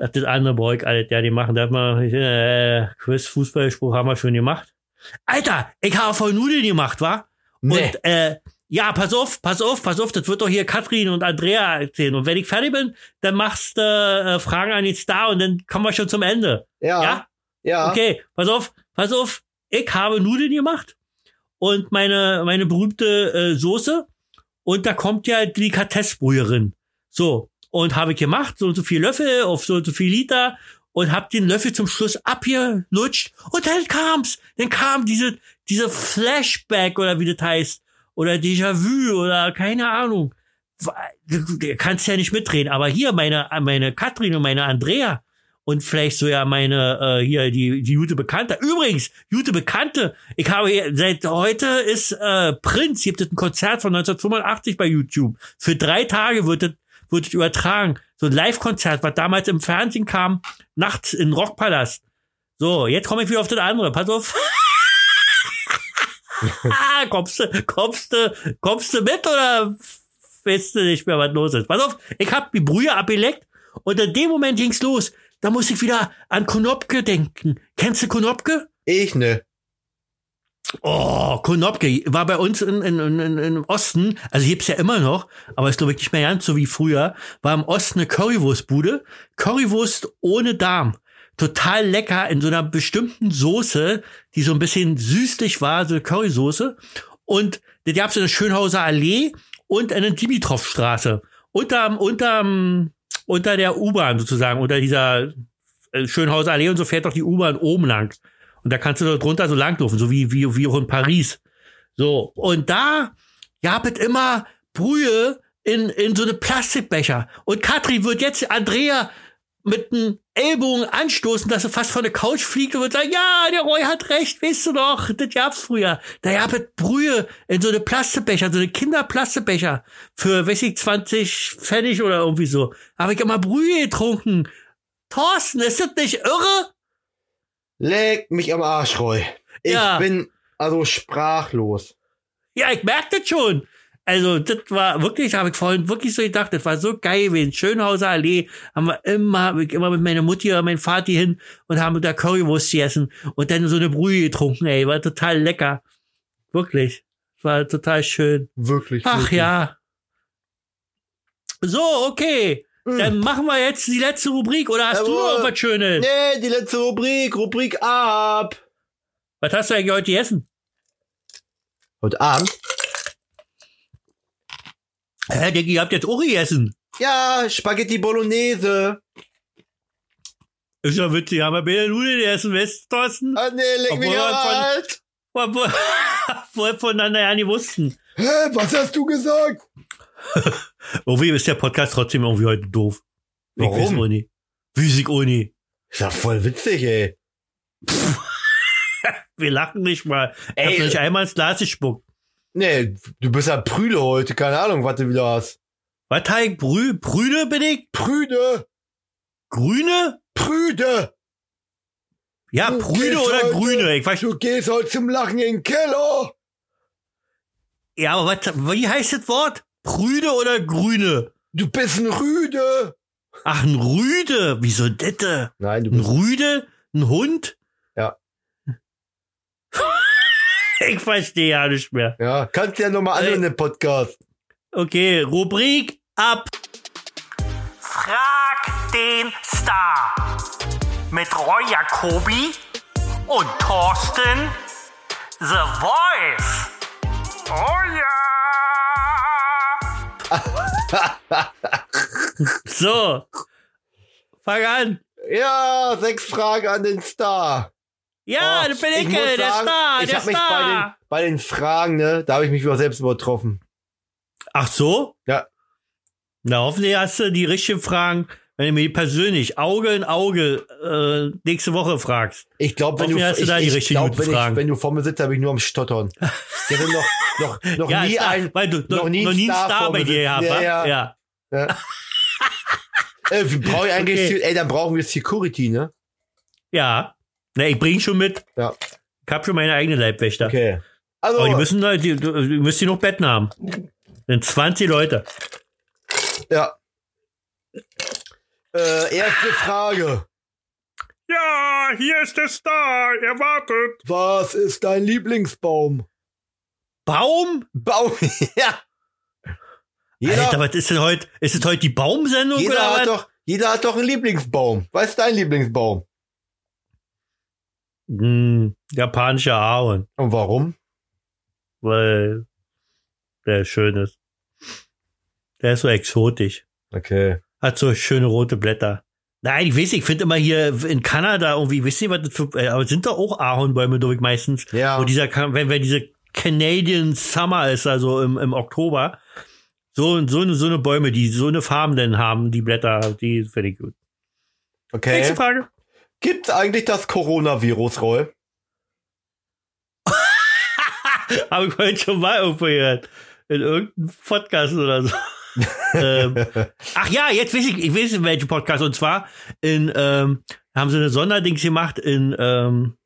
Ach, Das andere ich alles, ja, die machen. Da hat man, äh, Quiz, Fußballspruch haben wir schon gemacht. Alter, ich habe voll Nudeln gemacht, wa? nee. Und, äh, ja, pass auf, pass auf, pass auf, das wird doch hier Katrin und Andrea erzählen. Und wenn ich fertig bin, dann machst du äh, Fragen an den Star und dann kommen wir schon zum Ende. ja, ja? ja. Okay, pass auf, pass auf. Ich habe Nudeln gemacht und meine, meine berühmte äh, Soße. Und da kommt ja Delikatessbrüherin. So. Und habe ich gemacht, so und so viel Löffel auf so und so viel Liter und hab den Löffel zum Schluss abgelutscht. Und dann kam's. Dann kam diese, diese Flashback oder wie das heißt. Oder Déjà-vu oder keine Ahnung. Du, kannst ja nicht mitreden. Aber hier meine, meine Katrin und meine Andrea, und vielleicht so ja meine äh, hier die die gute Bekannte. Übrigens, gute Bekannte. Ich habe hier, seit heute ist äh, Prinz. Gibt es ein Konzert von 1985 bei YouTube. Für drei Tage wird es wird es übertragen. So ein Live-Konzert, was damals im Fernsehen kam, nachts in Rockpalast. So, jetzt komme ich wieder auf das andere. Pass auf. Ah, kommst du, kommst du, kommst du mit oder weißt du nicht mehr, was los ist? Pass auf, ich hab die Brühe abgeleckt und in dem Moment ging's los. Da muss ich wieder an Konopke denken. Kennst du Konopke? Ich ne. Oh, Konopke war bei uns in, in, in, in, im Osten, also gibt's ja immer noch, aber ist glaube ich nicht mehr ganz so wie früher, war im Osten eine Currywurstbude. Currywurst ohne Darm. Total lecker in so einer bestimmten Soße, die so ein bisschen süßlich war, so eine Currysoße. Und das gab's in der Schönhauser Allee und in der Dimitrovstraße. Unterm, unterm, unter der U-Bahn sozusagen, unter dieser äh, Schönhauser Allee und so fährt doch die U-Bahn oben lang. Und da kannst du dort drunter so langlaufen, so wie, wie, wie auch in Paris. So. Und da gab es immer Brühe in, in so eine Plastikbecher. Und Katrin wird jetzt Andrea mit einem Ellbogen anstoßen, dass sie fast von der Couch fliegt und wird sagen, ja, der Roy hat recht, weißt du doch, das gab's früher. Da gab es Brühe in so eine Plastikbecher, so eine Kinderplastikbecher für, weiß ich, 20 Pfennig oder irgendwie so. Habe ich immer Brühe getrunken. Thorsten, ist das nicht irre? Leck mich am Arsch, Roy. Ich Ja. bin also sprachlos. Ja, ich merke das schon. Also, das war wirklich, habe ich vorhin wirklich so gedacht, das war so geil wie in Schönhauser Allee. Haben wir immer, immer mit meiner Mutti oder meinem Vati hin und haben da Currywurst gegessen und dann so eine Brühe getrunken, ey. War total lecker. Wirklich. War total schön. Wirklich. Ach wirklich. ja. So, okay. Hm. Dann machen wir jetzt die letzte Rubrik oder hast du Jawohl. noch was Schönes? Nee, die letzte Rubrik. Rubrik ab. Was hast du eigentlich heute gegessen? Heute Abend? Hä, Diggi, ihr habt jetzt auch gegessen. Ja, Spaghetti Bolognese. Ist ja witzig, haben wir beide Nudeln gegessen, weißt du, Thorsten? Ah, nee, Obwohl mich man von-. Obwohl obwohl voneinander ja nicht wussten. Hä, was hast du gesagt? Irgendwie ist der Podcast trotzdem irgendwie heute doof. Ich Warum? weiß auch nicht. Weiß ich auch nicht. Ist ja voll witzig, ey. Wir lachen nicht mal. Ich Ey. hab nicht einmal ins Glas gespuckt. Nee, du bist ja Prüle heute. Keine Ahnung, was du wieder hast. Was Teig? Brü Brüde bin ich? Prüde, Grüne? Prüde. Ja, Du Brüde oder heute- Grüne. Ich weiß, Du gehst heute zum Lachen in den Keller. ja, aber was, wie heißt das Wort? Brüde oder Grüne? Du bist ein Rüde. Ach, ein Rüde. Wieso dette? Nein, du Ein bist. Rüde? Ein Hund? Ja. ich verstehe ja nicht mehr. Ja, kannst ja nochmal Ey. anhören im Podcast. Okay, Rubrik ab. Frag den Star. Mit Roy Jacobi und Thorsten The Voice. Oh ja. So. Fang an. Ja, sechs Fragen an den Star. Ja, Oh, ich, muss der sagen, Star, ich der hab mich bei den, Star. bei den Fragen, ne, da habe ich mich über selbst übertroffen. Ach so? Ja. Na, hoffentlich hast du die richtigen Fragen, wenn du mir persönlich Auge in Auge äh, nächste Woche fragst. Ich glaube, wenn du, hast du ich, da die ich glaub, wenn, ich, wenn du vor mir sitzt, habe ich nur am Stottern. Ich hatte noch, noch, noch ja, nie Star, ein, weil du noch nie einen Star Star, bei dir gehabt, Ja, ja. ja. Ja. äh, wir brauchen eigentlich, Okay. ey, dann brauchen wir Security, ne? Ja. Na, ich bring schon mit. Ja. Ich hab schon meine eigene Leibwächter. Okay. Also, Aber die müssen, da- die, die müssen die noch Betten haben. Sind 20 Leute. ja. Äh, erste Frage. Ja, hier ist der Star. Er wartet. Was ist dein Lieblingsbaum? Baum? Baum. ja. Jeder, Alter, was ist denn heute? Ist es heute die Baumsendung jeder, oder hat was? doch, jeder hat doch einen Lieblingsbaum. Was ist dein Lieblingsbaum? Hm, japanischer Ahorn, Und warum? weil der schön ist. Der ist so exotisch. Okay. Hat so schöne rote Blätter. Nein, ich weiß nicht, ich finde immer hier in Kanada irgendwie, wisst ihr, was das für, äh, aber sind doch auch Ahornbäume, glaube ich, meistens. Ja. Wo dieser, wenn, wenn diese Canadian Summer ist, also im, im Oktober, so, so, eine, so eine Bäume, die so eine Farben denn haben, die Blätter, die finde ich gut. Okay. Nächste Frage. Gibt's eigentlich das Coronavirus, Roy? Habe ich heute schon mal irgendwo gehört. In irgendeinem Podcast oder so. ähm, ach ja, jetzt weiß ich, ich weiß in welchem Podcast. Und zwar in, ähm, haben sie eine Sonderdings gemacht in ähm,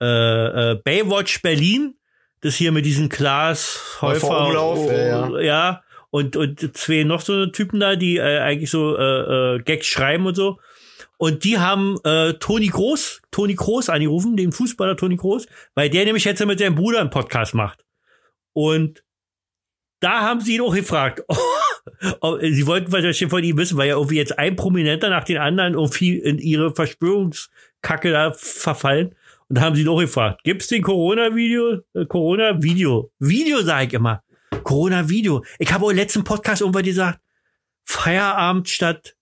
äh, äh, Baywatch Berlin. Das hier mit diesen Klaas Häufer Häufer. Umlauf, oh, ja, ja. Und, und zwei noch so Typen da, die äh, eigentlich so äh, äh, Gags schreiben und so. Und die haben äh, Toni Groß, Toni Groß angerufen, den Fußballer Toni Groß, weil der nämlich jetzt mit seinem Bruder einen Podcast macht. Und da haben sie ihn auch gefragt. sie wollten wahrscheinlich von ihm wissen, weil ja irgendwie jetzt ein Prominenter nach den anderen irgendwie in ihre Verschwörungskacke da verfallen. Und da haben sie ihn auch gefragt, gibt's den Corona-Video? Äh, Corona-Video. Video sage ich immer. Corona-Video. Ich habe auch im letzten Podcast irgendwann gesagt, Feierabend statt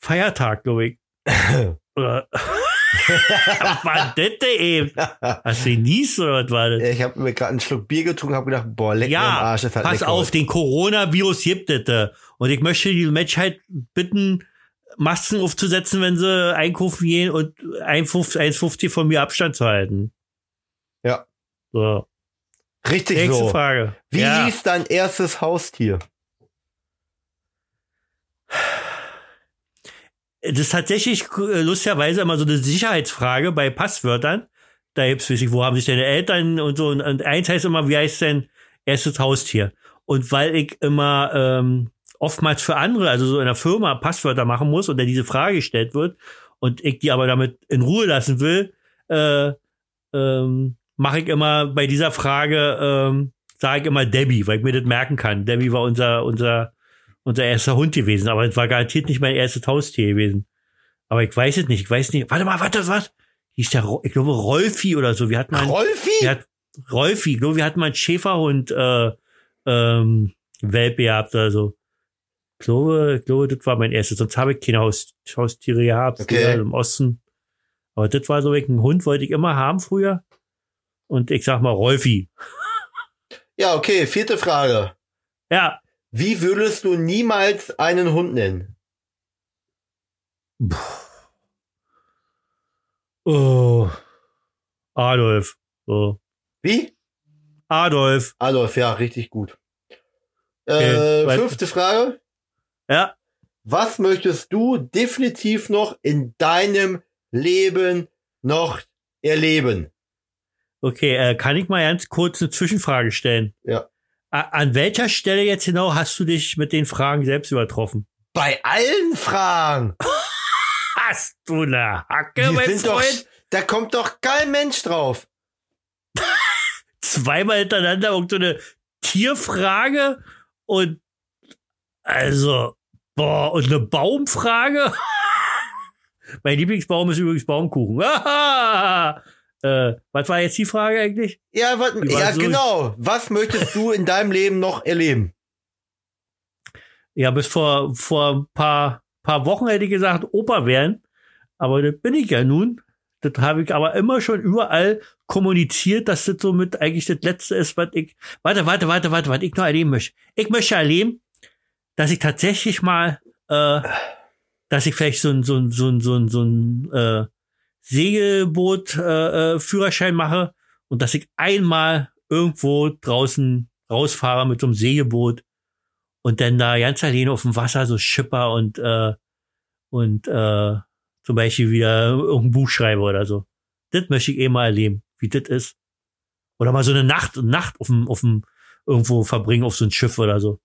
Feiertag, glaube ich. War das denn eben? Hast du genießt oder was war das? Ich habe mir gerade einen Schluck Bier getrunken, habe gedacht, boah, leck mir am Ja, Arsch. Das pass lecker. auf, den Coronavirus gibt es. äh. Und ich möchte die Menschheit bitten, Masken aufzusetzen, wenn sie einkaufen gehen und 1,50 1,50 von mir Abstand zu halten. Ja. So, Richtig nächste so. Frage. Wie ja. hieß dein erstes Haustier? Das ist tatsächlich äh, lustigerweise immer so eine Sicherheitsfrage bei Passwörtern. Da gibt's, weiß ich, wo haben sich deine Eltern und so. Und, und eins heißt immer, wie heißt dein erstes Haustier? Und weil ich immer ähm, oftmals für andere, also so in der Firma, Passwörter machen muss und dann diese Frage gestellt wird und ich die aber damit in Ruhe lassen will, äh, ähm, mache ich immer bei dieser Frage, ähm, sage ich immer Debbie, weil ich mir das merken kann. Debbie war unser, unser unser erster Hund gewesen, aber es war garantiert nicht mein erstes Haustier gewesen. Aber ich weiß es nicht, ich weiß nicht. Warte mal, warte, was? Hieß der, ich glaube, Rolfi oder so. Wir hatten mal, Rolfi? wir hat, Rolfi, ich glaube, wir hatten mal einen Schäferhund, äh, ähm, Welpe gehabt oder so. Ich glaube, ich glaube, das war mein erstes. Sonst habe ich keine Haus, Haustiere gehabt, Okay. im Osten. Aber das war so, ein Hund wollte ich immer haben früher. Und ich sag mal, Rolfi. Ja, okay, vierte Frage. Ja, Wie würdest du niemals einen Hund nennen? oh, Adolf. So. Wie? Adolf. Adolf, ja, richtig gut. Äh, Okay, fünfte Frage. Ja. Was möchtest du definitiv noch in deinem Leben noch erleben? Okay, äh, kann ich mal ganz kurz eine Zwischenfrage stellen? Ja. An welcher Stelle jetzt genau hast du dich mit den Fragen selbst übertroffen? Bei allen Fragen. Hast du eine Hacke, Die mein sind doch, Freund? da kommt doch kein Mensch drauf. Zweimal hintereinander irgend so eine Tierfrage und also, boah, und eine Baumfrage? mein Lieblingsbaum ist übrigens Baumkuchen. äh, was war jetzt die Frage eigentlich? Ja, was, ja so- genau. Was möchtest du in deinem Leben noch erleben? Ja, bis vor, vor ein paar, paar Wochen hätte ich gesagt, Opa werden. Aber das bin ich ja nun. Das habe ich aber immer schon überall kommuniziert, dass das somit eigentlich das Letzte ist, was ich. Warte, warte, warte, warte, was ich noch erleben möchte. Ich möchte erleben, dass ich tatsächlich mal, äh, dass ich vielleicht so ein, so ein, so ein, so ein, so ein äh, Segelboot äh, äh, mache und dass ich einmal irgendwo draußen rausfahre mit so einem Segelboot und dann da ganz alleine auf dem Wasser so schipper und äh, und äh, zum Beispiel wieder irgendein Buch schreibe oder so. Das möchte ich eh mal erleben, wie das ist. Oder mal so eine Nacht, Nacht auf dem, auf dem irgendwo verbringen auf so ein Schiff oder so.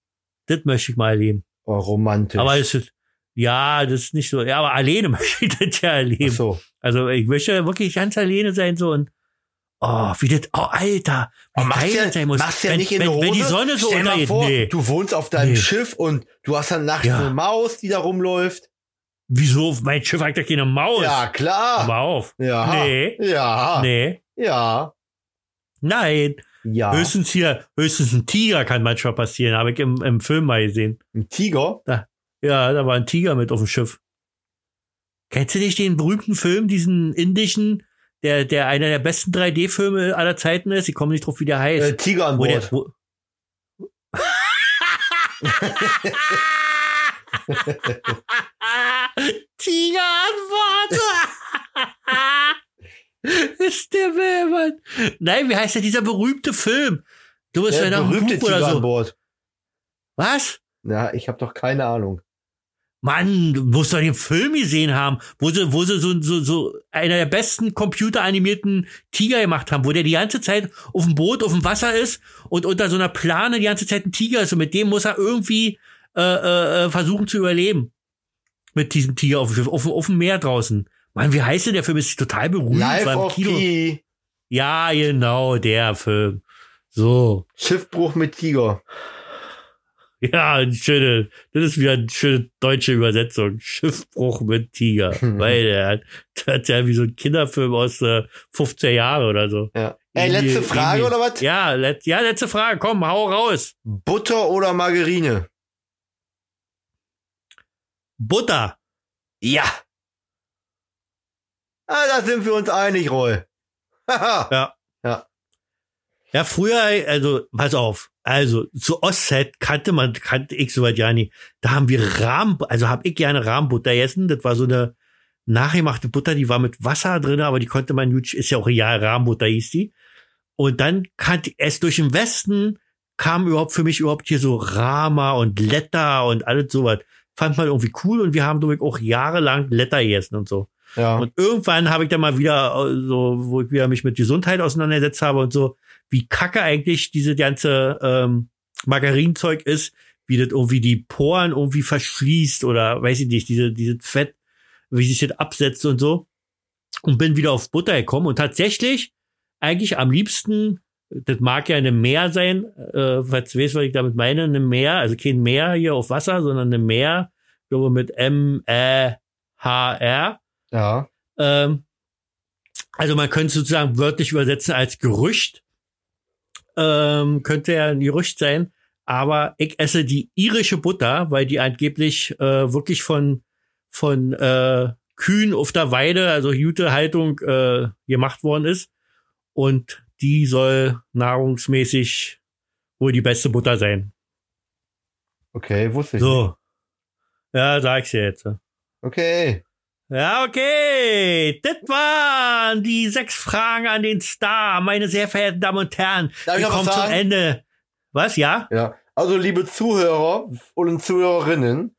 Das möchte ich mal erleben. Oh, romantisch. Aber es ist, ja, das ist nicht so, ja, aber alleine möchte ich das ja Ach erleben. so. Also ich möchte wirklich ganz alleine sein so und oh, wie das, oh Alter, wie Oh, machst ja, sein muss. machst ja wenn, nicht in wenn, der Hose. wenn die Sonne so Stell mal vor, Nee. du wohnst auf deinem Nee. Schiff und du hast dann nachts Ja. eine Maus, die da rumläuft. Wieso? Mein Schiff hat doch keine Maus. Ja, Hör klar. mal auf. Ja. Nee. Ja. Nee. Ja. Nein. Ja. Höchstens hier, höchstens ein Tiger kann manchmal passieren. Habe ich im, im Film mal gesehen. Ein Tiger? Ja, da war ein Tiger mit auf dem Schiff. Kennst du nicht den berühmten Film, diesen indischen, der, der einer der besten 3D-Filme aller Zeiten ist? Ich komme nicht drauf, wie der heißt. Äh, Tiger an wo der, Bord. wo Tiger Antwort. ist der Mann. Nein, wie heißt der dieser berühmte Film? Du bist ja Der noch ein berühmte Tiger oder an so. Bord. Was? Ja, ich habe doch keine Ahnung. Mann, du musst doch den Film gesehen haben, wo sie, wo sie so, so, so einer der besten computeranimierten Tiger gemacht haben, wo der die ganze Zeit auf dem Boot, auf dem Wasser ist und unter so einer Plane die ganze Zeit ein Tiger ist und mit dem muss er irgendwie äh, äh, äh, versuchen zu überleben. Mit diesem Tiger auf dem Schiff, auf, dem- auf dem Meer draußen. Mann, wie heißt denn der Film? Ist total berühmt. Life war im of Kino. Pi. Ja, genau, der Film. So. Schiffbruch mit Tiger. Ja, eine schöne, das ist wieder eine schöne deutsche Übersetzung. Schiffbruch mit Tiger. Weil der hat, der hat ja wie so ein Kinderfilm aus äh, 15 Jahre oder so. Ja. Ey, letzte Frage oder was? Ja, let, ja, letzte Frage. Komm, hau raus. Butter oder Margarine? Butter. Ja. Ah, da sind wir uns einig, Roy. Haha. Ja, früher, also, pass auf. Also, zu Ostzeit kannte man, kannte ich soweit ja nicht. Da haben wir Rahm, also hab ich gerne Rahmbutter gegessen. Das war so eine nachgemachte Butter, die war mit Wasser drin, aber die konnte man, gut- ist ja auch real, Rahmbutter hieß die. Und dann kannte es durch den Westen kam überhaupt für mich überhaupt hier so Rama und Letter und alles sowas. Fand man irgendwie cool und wir haben ich auch jahrelang Letter gegessen und so. Ja. Und irgendwann habe ich dann mal wieder äh, so, wo ich wieder mich mit Gesundheit auseinandergesetzt habe und so, wie kacke eigentlich diese ganze ähm, Margarinzeug ist, wie das irgendwie die Poren irgendwie verschließt oder weiß ich nicht, diese, dieses Fett, wie sich das absetzt und so. Und bin wieder auf Butter gekommen und tatsächlich eigentlich am liebsten, das mag ja eine Meer sein, äh, falls du weißt, was ich damit meine, eine Meer, also kein Meer hier auf Wasser, sondern eine Meer, ich glaube mit M-E-H-R. Ja. Ähm, also man könnte sozusagen wörtlich übersetzen als Gerücht. Ähm, könnte ja ein Gerücht sein. Aber ich esse die irische Butter, weil die angeblich äh, wirklich von, von äh, Kühen auf der Weide, also gute Haltung, äh, gemacht worden ist. Und die soll nahrungsmäßig wohl die beste Butter sein. Okay, wusste ich. nicht. So. Ja, sag ich's dir jetzt. Okay. Ja, okay. Das waren die sechs Fragen an den Star, meine sehr verehrten Damen und Herren. Darf ich Wir kommen zum? Ende. Was, ja? Ja. Also, liebe Zuhörer und Zuhörerinnen,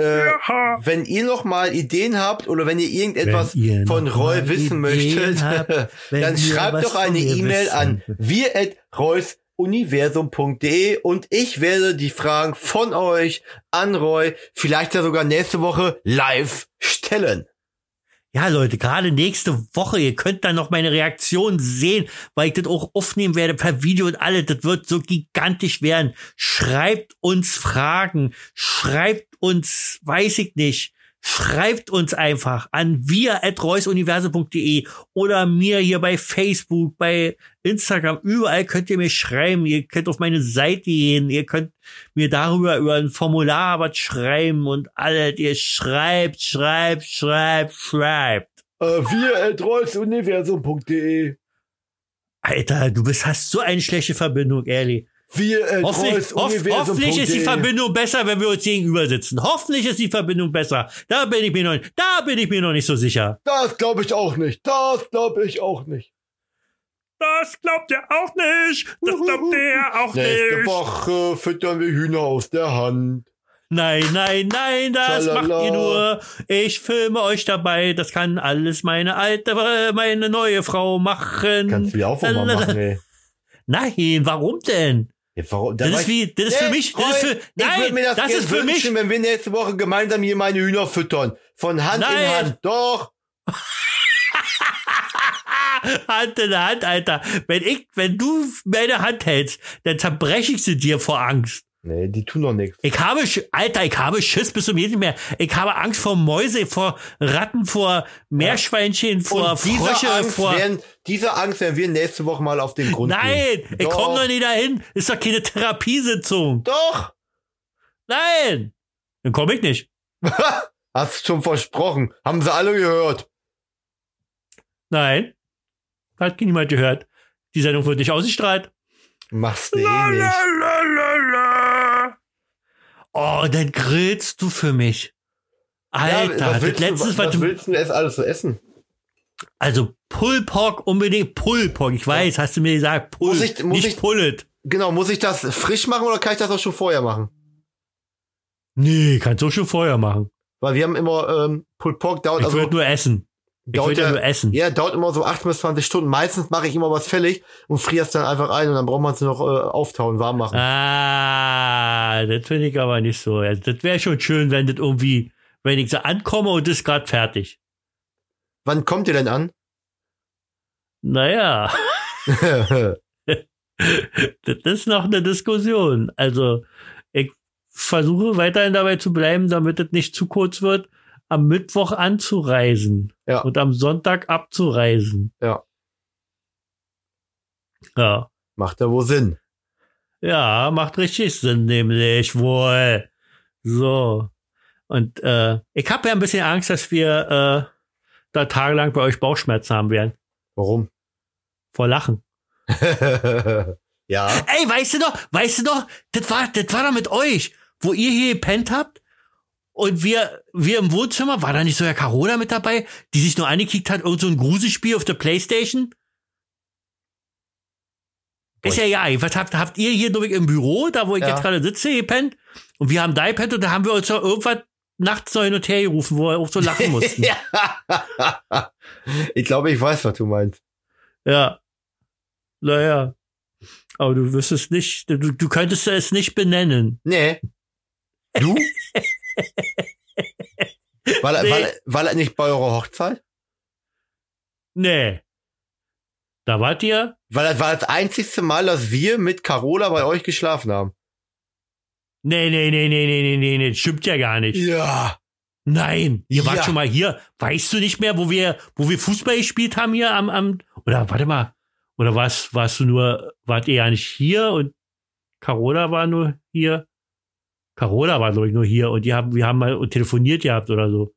äh, Ja. wenn ihr noch mal Ideen habt oder wenn ihr irgendetwas Wenn ihr von Roy wissen Ideen möchtet, habt, dann schreibt doch eine E-Mail an wissen reusuniversum.de und ich werde die Fragen von euch an Roy vielleicht ja sogar nächste Woche live stellen. Ja, Leute, gerade nächste Woche, ihr könnt dann noch meine Reaktion sehen, weil ich das auch aufnehmen werde per Video und alles. Das wird so gigantisch werden. Schreibt uns Fragen, schreibt uns, weiß ich nicht, schreibt uns einfach an wir at reusuniversum.de oder mir hier bei Facebook, bei Instagram, überall könnt ihr mir schreiben. Ihr könnt auf meine Seite gehen, ihr könnt mir darüber über ein Formular was schreiben und alles. Ihr schreibt, schreibt, schreibt, schreibt. Äh, wir at reusuniversum.de. Alter, du bist, hast so eine schlechte Verbindung, ehrlich. Wir at Hoffentlich, hoff, hoffentlich ist die Verbindung besser, wenn wir uns gegenüber sitzen. Hoffentlich ist die Verbindung besser. Da bin ich mir noch, da bin ich mir noch nicht so sicher. Das glaube ich auch nicht. Das glaube ich auch nicht. Das glaubt ihr auch nicht. Das glaubt ihr auch Nächste nicht. Woche füttern wir Hühner aus der Hand. Nein, nein, nein, das Schalala. macht ihr nur. Ich filme euch dabei. Das kann alles meine alte, äh, meine neue Frau machen. Kannst du ja auch mal machen, ey. Nein, warum denn? Ja, warum? Das Da ist weiß- wie, das ist für mich, das ist für, nein, das, das ist für mich, wenn wir nächste Woche gemeinsam hier meine Hühner füttern. Von Hand in Nein. Hand. Doch. Hand in Hand, Alter. Wenn ich, wenn du meine Hand hältst, dann zerbreche ich sie dir vor Angst. Nee, die tun doch nichts. Ich habe, Alter, ich habe Schiss bis zum jeden mehr. Ich habe Angst vor Mäuse, vor Ratten, vor Meerschweinchen, vor Und diese Frösche, Angst, vor. werden, diese Angst werden wir nächste Woche mal auf den Grund Nein, gehen. ich Doch. komme noch nie dahin. Ist doch keine Therapiesitzung. Doch. Nein. Dann komme ich nicht. Hast schon versprochen. Haben sie alle gehört. Nein. Hat niemand gehört. Die Sendung wird nicht ausgestrahlt. Machst du eh nicht. la, la, la. Oh, dann grillst du für mich. Alter, was das willst, du, was, was willst du erst alles zu essen? also Pulled Pork unbedingt, Pulled Pork, ich weiß, hast du mir gesagt, Pull, Muss ich- muss nicht ich- Pullet. Genau, muss ich das frisch machen oder kann ich das auch schon vorher machen? Nee, kannst du schon vorher machen. Weil wir haben immer ähm, Pulled Pork dauert Ich also würde nur essen. Ich dauert würde ja nur essen. ja dauert immer so 8 bis 20 Stunden. Meistens mache ich immer was fällig und friere es dann einfach ein und dann braucht man es noch äh, auftauen, warm machen. Ah, das finde ich aber nicht so. Also, das wäre schon schön, wenn das irgendwie, wenn ich so ankomme und das ist gerade fertig. Wann kommt ihr denn an? Naja, das ist noch eine Diskussion. Also, ich versuche weiterhin dabei zu bleiben, damit es nicht zu kurz wird, am Mittwoch anzureisen Ja. und am Sonntag abzureisen. Ja. Ja. Macht ja wohl Sinn. Ja, macht richtig Sinn, nämlich wohl. So. Und äh, ich habe ja ein bisschen Angst, dass wir äh, da tagelang bei euch Bauchschmerzen haben werden. Warum? Vor Lachen. ja. Ey, weißt du doch, weißt du doch, das war, das war doch mit euch, wo ihr hier gepennt habt und wir, wir im Wohnzimmer, war da nicht so Herr Carola mit dabei, die sich nur angekickt hat, irgend so ein Gruselspiel auf der Playstation? Ist ja ja, was habt, habt ihr hier durch im Büro, da wo ich Ja. jetzt gerade sitze, gepennt? Und wir haben da gepennt und da haben wir uns doch irgendwas nachts noch hin und her gerufen, wo wir auch so lachen mussten. ja. ich glaube, ich weiß, was du meinst. Ja. Naja. Aber du wirst es nicht, du, du könntest es nicht benennen. Nee. Du? War, Nee. war, war das nicht bei eurer Hochzeit? Nee. Da wart ihr? Weil das war das einzigste Mal, dass wir mit Carola bei euch geschlafen haben. Nee, nee, nee, nee, nee, nee, nee, nee, stimmt ja gar nicht. Ja. Nein, ihr wart Ja. schon mal hier. Weißt du nicht mehr, wo wir, wo wir Fußball gespielt haben hier am, am, oder warte mal, oder warst, warst du nur, wart ihr ja nicht hier und Carola war nur hier? Carola war, glaube ich, nur hier und die haben, wir haben mal telefoniert gehabt oder so.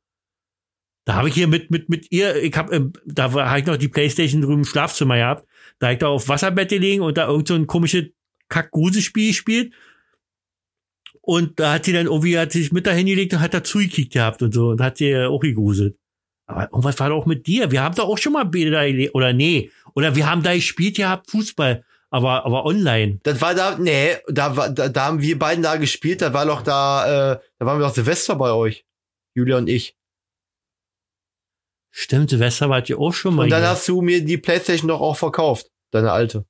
Da habe ich hier mit, mit, mit ihr, ich hab, ähm, da war, hab ich noch die Playstation drüben im Schlafzimmer gehabt. Da hab ich da auf Wasserbett gelegen und da irgend so ein komisches Kack-Gruselspiel gespielt. Und da hat sie dann irgendwie, hat sie sich mit dahin gelegt und hat da zugekickt gehabt und so und hat sie auch gegruselt. Aber irgendwas war doch auch mit dir. Wir haben doch auch schon mal beide da gele- oder nee. Oder wir haben da gespielt gehabt, Fußball. Aber, aber online. Das war da, nee, da, war, da, da haben wir beiden da gespielt, da war doch da, äh, da waren wir doch Silvester bei euch. Julia und ich. Stimmt, Silvester wart ihr auch schon mal Und dann hier. hast du mir die Playstation doch auch verkauft. Deine alte.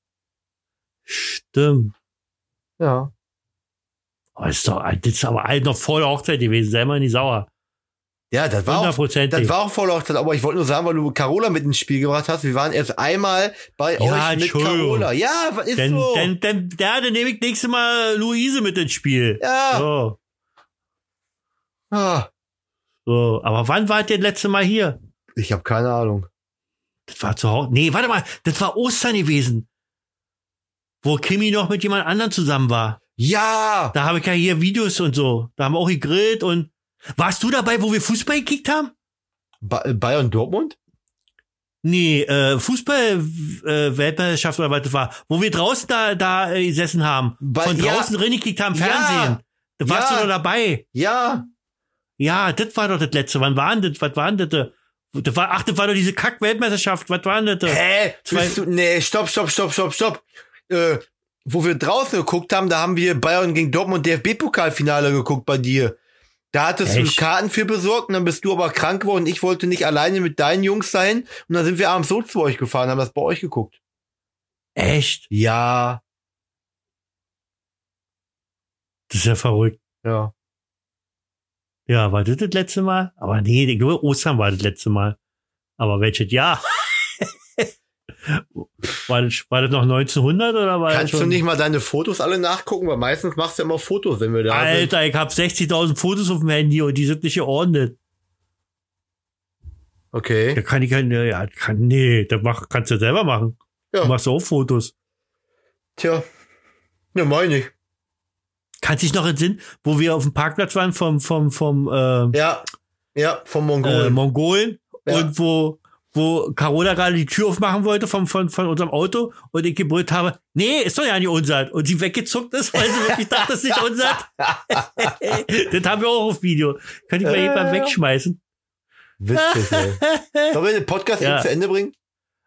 Stimmt. Ja. Oh, das ist doch, das ist aber halt noch vor der Hochzeit gewesen. Sei mal nicht sauer. Ja, das war auch, das war auch voll Hochzeit, aber ich wollte nur sagen, weil du Carola mit ins Spiel gebracht hast, wir waren erst einmal bei Ja, euch mit. Carola. Ja, ist Dann, so. dann, dann, ja, dann nehme ich nächstes Mal Luise mit ins Spiel. ja. So, Ah, so. Aber wann wart ihr das letzte Mal hier? ich habe keine Ahnung. Das war zu Hause. Nee, warte mal, das war Ostern gewesen. Wo Kimi noch mit jemand anderem zusammen war. Ja, Da habe ich ja hier Videos und so. Da haben wir auch gegrillt und. Warst du dabei, wo wir Fußball gekickt haben? ba äh, Bayern Dortmund? Nee, äh, Fußball-Weltmeisterschaft oder was das war. Wo wir draußen da, da äh, gesessen haben. Bei- Von ja. draußen reingekickt haben, Ja. Fernsehen. Da warst Ja. du doch dabei. Ja, Ja, das war doch das letzte. Wann waren das? Was waren das? Das war, ach, das war doch diese Kack-Weltmeisterschaft. Was waren das? Hä? Bist du, nee, stopp, stopp, stopp, stopp, stopp. Äh, wo wir draußen geguckt haben, da haben wir Bayern gegen Dortmund DFB-Pokalfinale geguckt bei dir. Da hattest Echt? du Karten für besorgt und dann bist du aber krank geworden. Ich wollte nicht alleine mit deinen Jungs sein und dann sind wir abends so zu euch gefahren, haben das bei euch geguckt. Echt? Ja, Das ist ja verrückt. ja. Ja, war das das letzte Mal? Aber nee, ich glaube, Ostern war das letzte Mal. Aber welches Jahr? War, das, war das noch 1900 oder war das Kannst du nicht mal deine Fotos alle nachgucken, weil meistens machst du immer Fotos, wenn wir da sind. Alter, ich hab 60.000 Fotos auf dem Handy und die sind nicht geordnet. Da Okay. kann ich keine, ja, kann, nee, das mach, kannst du selber machen. Ja. Du machst auch Fotos. Tja. Ja, meine ich. Kannst dich noch entsinnen, wo wir auf dem Parkplatz waren vom, vom, vom, äh, Ja. Ja, vom äh, Mongolen. Mongolen Ja. und wo, wo Carola gerade die Tür aufmachen wollte vom, von, von unserem Auto und ich gebrüllt habe, nee, ist doch ja nicht unser. Und sie weggezuckt ist, weil sie wirklich dachte, das ist nicht unser. das haben wir auch auf Video. Kann ich mal Äh. jemand wegschmeißen. Witzig, ey. Sollen wir den Podcast Ja. zu Ende bringen?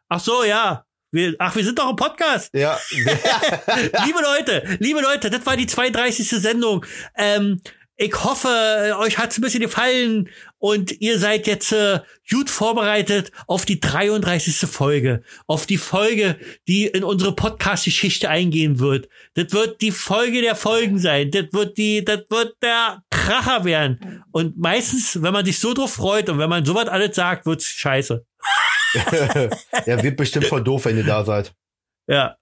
Ach so, ja. Wir, ach, wir sind doch im Podcast. Ja. liebe Leute, liebe Leute, das war die 32. Sendung. Ähm, ich hoffe, euch hat's ein bisschen gefallen und ihr seid jetzt äh, gut vorbereitet auf die 33. Folge. Auf die Folge, die in unsere Podcast-Geschichte eingehen wird. Das wird die Folge der Folgen sein. Das wird die, das wird der Kracher werden. Und meistens, wenn man sich so drauf freut und wenn man sowas alles sagt, wird's scheiße. ja, wird bestimmt voll doof, wenn ihr da seid. Ja.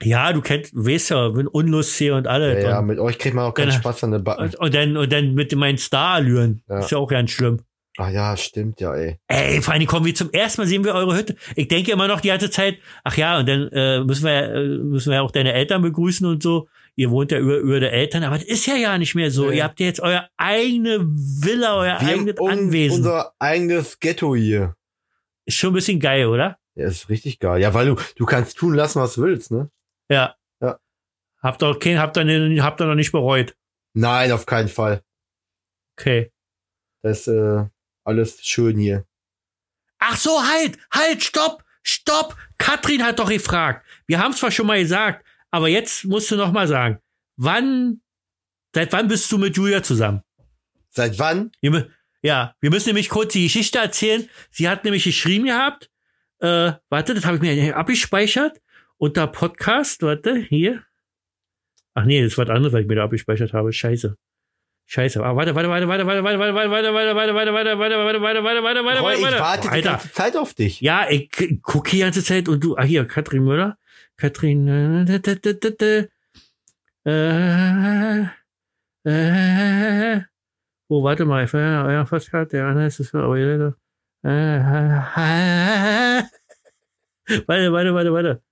Ja, du kennst, weißt ja, bin unlustig und Ja, alles. ja, und, mit euch kriegt man auch keinen Genau. Spaß an den Backen. und, und dann, und dann mit meinen Star-Allüren. Ja. Ist ja auch ganz schlimm. Ah ja, stimmt ja, ey. Ey, vor allem kommen wir zum ersten Mal, sehen wir eure Hütte. Ich denke immer noch die ganze Zeit, ach ja, und dann äh, müssen wir äh, müssen wir ja auch deine Eltern begrüßen und so. Ihr wohnt ja über, über der Eltern, aber das ist ja ja nicht mehr so. Nee. Ihr habt ja jetzt euer eigene Villa, euer Wir eigenes haben un Anwesen. unser eigenes Ghetto hier. ist schon ein bisschen geil, oder? Ja, ist richtig geil. Ja, weil du, du kannst tun lassen, was du willst, ne? Ja. Ja. Habt ihr, kein, habt ihr, habt ihr noch nicht bereut. Nein, auf keinen Fall. Okay. Das ist äh, alles schön hier. Ach so, halt, halt, stopp, stopp. Katrin hat doch gefragt. Wir haben zwar schon mal gesagt, aber jetzt musst du noch mal sagen, wann, seit wann bist du mit Julia zusammen? Seit wann? Ja, wir müssen nämlich kurz die Geschichte erzählen. Sie hat nämlich geschrieben gehabt, äh, warte, das habe ich mir abgespeichert, unter Podcast, warte, hier. Ach nee, das ist was anderes, was ich mir da abgespeichert habe. Scheiße. Scheiße. Ah, warte, warte, warte, warte, warte, warte, warte, warte, warte, warte, warte, warte, warte, warte, warte, warte, warte, warte, Roy, warte, ich warte. warte die Alter. ganze Zeit auf dich. Ja, ich gucke die ganze Zeit und du, ah hier, Katrin Müller. Katrin, äh, da, da, da, da, da. äh, äh, oh, warte mal, ich war ja fast gerade, der andere ist es, aber ja, warte, warte, warte, warte,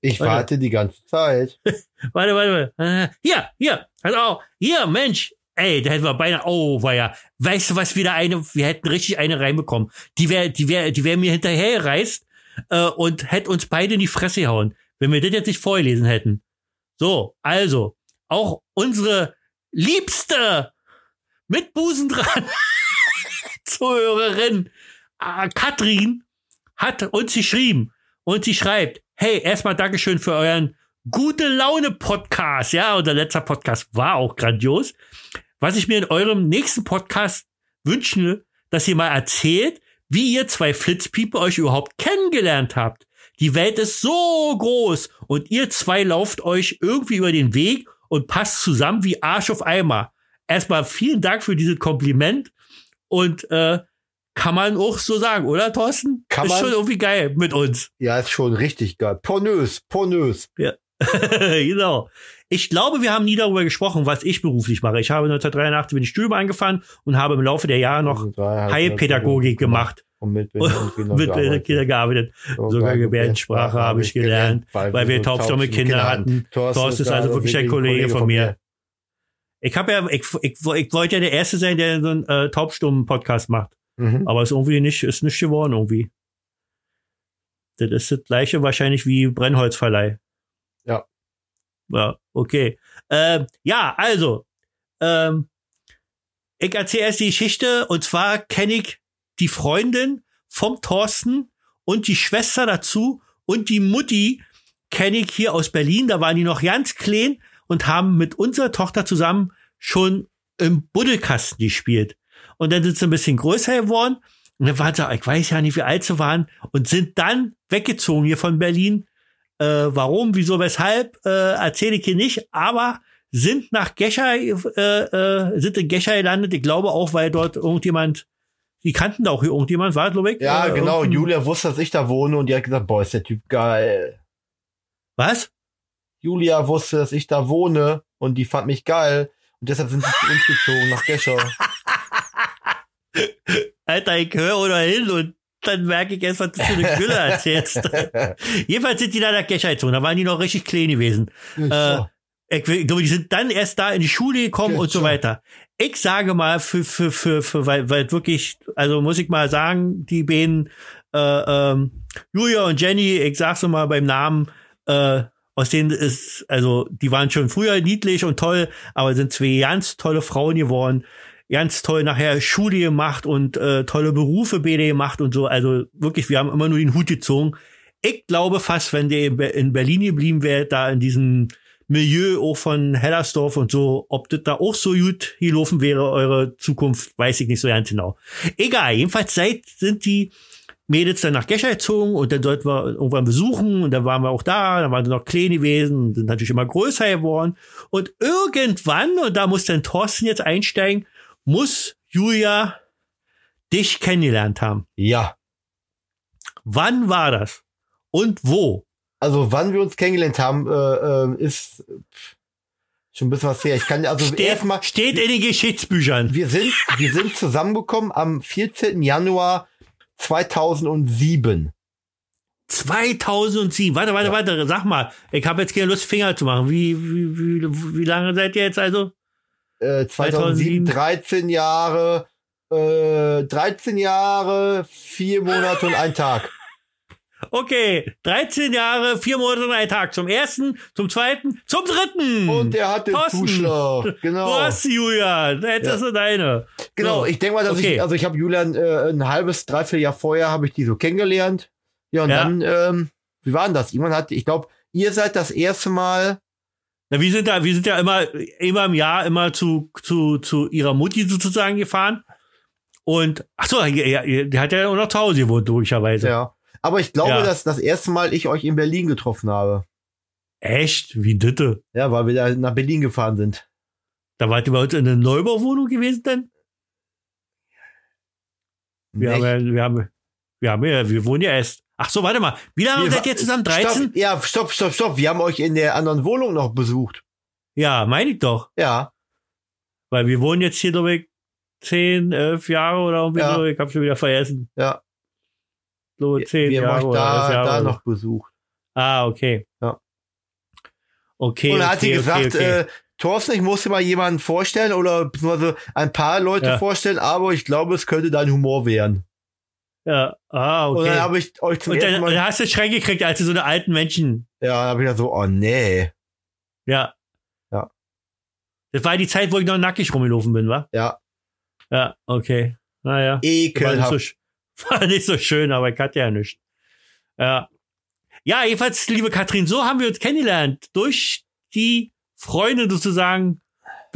Ich Warte. warte die ganze Zeit. warte, warte, warte, hier, hier, also auch, hier, Mensch, ey, da hätten wir beinahe, oh, war ja, weißt du was, wieder eine, wir hätten richtig eine reinbekommen. Die wäre, die wäre, die wäre mir hinterher gereist, äh, und hätte uns beide in die Fresse gehauen, wenn wir das jetzt nicht vorgelesen hätten. So, also, auch unsere liebste mit Busen dran Zuhörerin Katrin hat uns geschrieben Und sie schreibt, hey, erstmal Dankeschön für euren gute Laune Podcast. Ja, unser letzter Podcast war auch grandios. Was ich mir in eurem nächsten Podcast wünsche, dass ihr mal erzählt, wie ihr zwei Flitzpiepe euch überhaupt kennengelernt habt. Die Welt ist so groß und ihr zwei lauft euch irgendwie über den Weg und passt zusammen wie Arsch auf Eimer. Erstmal vielen Dank für dieses Kompliment und äh, kann man auch so sagen, oder Thorsten? Kann ist man. schon irgendwie geil mit uns. Ja, ist schon richtig geil. Pornös, pornös. genau. Ich glaube, wir haben nie darüber gesprochen, was ich beruflich mache. Ich habe 1983 bin ich Studium angefangen und habe im Laufe der Jahre noch Heilpädagogik gemacht. Und mit, mit, mit Kindern gearbeitet. Sogar Gebärdensprache habe ich gelernt, weil wir taubstumme Kinder hatten. Thorsten ist also wirklich ein Kollege von mir. Ich habe ja, ich, ich, ich wollte ja der Erste sein, der so einen äh, taubstummen Podcast macht. Mhm. Aber ist irgendwie nicht, ist nicht geworden irgendwie. Das ist das gleiche wahrscheinlich wie Brennholzverleih. Ja. Ja, okay. Ähm, ja, also, ähm, ich erzähle erst die Geschichte und zwar kenne ich die Freundin vom Thorsten und die Schwester dazu und die Mutti kenne ich hier aus Berlin. Da waren die noch ganz klein und haben mit unserer Tochter zusammen schon im Buddelkasten gespielt. Und dann sind sie ein bisschen größer geworden. Und dann waren sie, ich weiß ja nicht, wie alt sie waren, und sind dann weggezogen hier von Berlin. Äh, warum, wieso, weshalb, äh, erzähle ich hier nicht, aber sind nach Gescher, äh, äh, sind in Gescher gelandet. Ich glaube auch, weil dort irgendjemand, die kannten da auch hier irgendjemand, war, glaube ich. Ja, äh, genau. Julia wusste, dass ich da wohne und die hat gesagt, boah, ist der Typ geil. Was? Julia wusste, dass ich da wohne und die fand mich geil. Und deshalb sind sie zu uns gezogen, nach Gescher. Alter, ich höre oder hin und dann merke ich erst, was du für eine Gülle erzählst. Jedenfalls sind die da nach Gescher gezogen. Da waren die noch richtig klein gewesen. Äh, ich glaube, die sind dann erst da in die Schule gekommen Ja, und so so. weiter. Ich sage mal, für, für, für, für, weil, weil wirklich, also muss ich mal sagen, die beiden, äh, ähm, Julia und Jenny, ich sag's so mal beim Namen, äh, aus denen ist, also, die waren schon früher niedlich und toll, aber sind zwei ganz tolle Frauen geworden. Ganz toll nachher Schule gemacht und äh, tolle Berufe beide gemacht und so. Also wirklich, wir haben immer nur den Hut gezogen. Ich glaube fast, wenn der in Berlin geblieben wäre, da in diesem Milieu auch von Hellersdorf und so, ob das da auch so gut gelaufen wäre, eure Zukunft, weiß ich nicht so ganz genau. Egal, jedenfalls seit sind die Mädels dann nach Gescher gezogen und dann sollten wir irgendwann besuchen und dann waren wir auch da, dann waren sie noch klein gewesen und sind natürlich immer größer geworden und irgendwann, und da muss dann Thorsten jetzt einsteigen, muss Julia dich kennengelernt haben. Ja. Wann war das? Und wo? Also, wann wir uns kennengelernt haben, äh, äh, ist schon ein bisschen was her. Ich kann also erstmal, steht in den Geschichtsbüchern. wir sind, wir sind zusammengekommen am 14. Januar 2007. 2007. Warte, warte, warte. Sag mal. Ich habe jetzt keine Lust, Finger zu machen. Wie, wie, wie, wie lange seid ihr jetzt also? Äh, 2007, 2007. 13 Jahre, äh, 13 Jahre, vier Monate und ein Tag. Okay. 13 Jahre, vier Monate und ein Tag. Zum ersten, zum zweiten, zum dritten. Und er hat den Thorsten. Zuschlag. Du Genau. hast sie, Julia. Jetzt Ja. ist deine. Genau, So. ich denke mal, dass Okay. ich, also ich habe Julian äh, ein halbes, dreiviertel Jahr vorher habe ich die so kennengelernt. Ja, und Ja. dann, ähm, wie war denn das? Jemand hat, ich glaube, ihr seid das erste Mal, Na, wir sind da, wir sind ja immer, immer im Jahr immer zu, zu, zu ihrer Mutti sozusagen gefahren. Und, ach so, ja, die hat ja auch noch zu Hause gewohnt, logischerweise. ja. Aber ich glaube, Ja. dass das erste Mal ich euch in Berlin getroffen habe. Echt? Wie ditte? Ja, weil wir da nach Berlin gefahren sind. Da wart ihr bei uns in einer Neubauwohnung gewesen denn? Wir Echt? haben, ja, wir haben, wir haben ja, wir wohnen ja erst. Ach so, warte mal. Wie lange Wir seid ihr zusammen? 13? Stopp, ja, stopp, stopp, stopp. Wir haben euch in der anderen Wohnung noch besucht. Ja, meine ich doch. Ja. Weil wir wohnen jetzt hier, glaube ich, 10, 11 Jahre oder irgendwie Ja. so. Ich habe schon wieder vergessen. Ja. So 10 wir Jahre haben euch oder 11 da, Jahre. da noch besucht. Ah, okay. Ja. Okay. und dann okay, hat sie gesagt, okay, okay. Äh, Thorsten, ich muss dir mal jemanden vorstellen oder beziehungsweise ein paar Leute Ja. vorstellen, aber ich glaube, es könnte dein Humor werden. Ja, ah, Und okay. dann habe ich euch zum Und ersten dann, Mal, dann hast du Schreck gekriegt, als du so eine alten Menschen. ja, dann habe ich gedacht so, oh nee, Ja. Ja. Das war die Zeit, wo ich noch nackig rumgelaufen bin, wa? ja, Ja, okay. Naja. War nicht, so, ekelhaft. war nicht so schön, aber ich hatte ja nichts. Ja. Ja, jedenfalls, liebe Katrin, so haben wir uns kennengelernt. Durch die Freunde sozusagen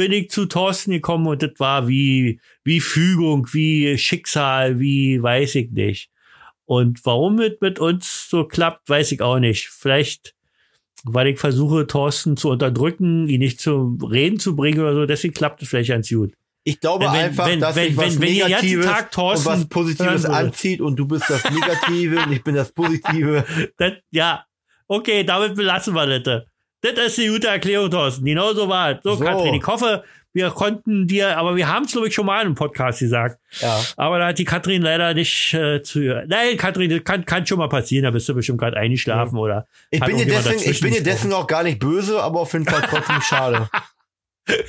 bin ich zu Thorsten gekommen und das war wie, wie Fügung, wie Schicksal, wie weiß ich nicht. Und warum es mit uns so klappt, weiß ich auch nicht. Vielleicht, weil ich versuche, Thorsten zu unterdrücken, ihn nicht zum Reden zu bringen oder so, deswegen klappt es vielleicht ganz gut. Ich glaube Wenn- einfach, wenn- dass wenn- sich was Negatives Tag Thorsten und was Positives anzieht und du bist das Negative und ich bin das Positive. Das, ja, okay, damit belassen wir das. Das ist eine gute Erklärung, Thorsten. Genau so war es. So, So. Katrin, ich hoffe, wir konnten dir, aber wir haben es, glaube ich, schon mal in einem Podcast gesagt. Ja. Aber da hat die Katrin leider nicht äh, zu. Nein, Katrin, das kann, kann schon mal passieren, da bist du bestimmt gerade eingeschlafen oder. Ich bin, dir deswegen, ich bin dir dessen auch gar nicht böse, aber auf jeden Fall trotzdem schade.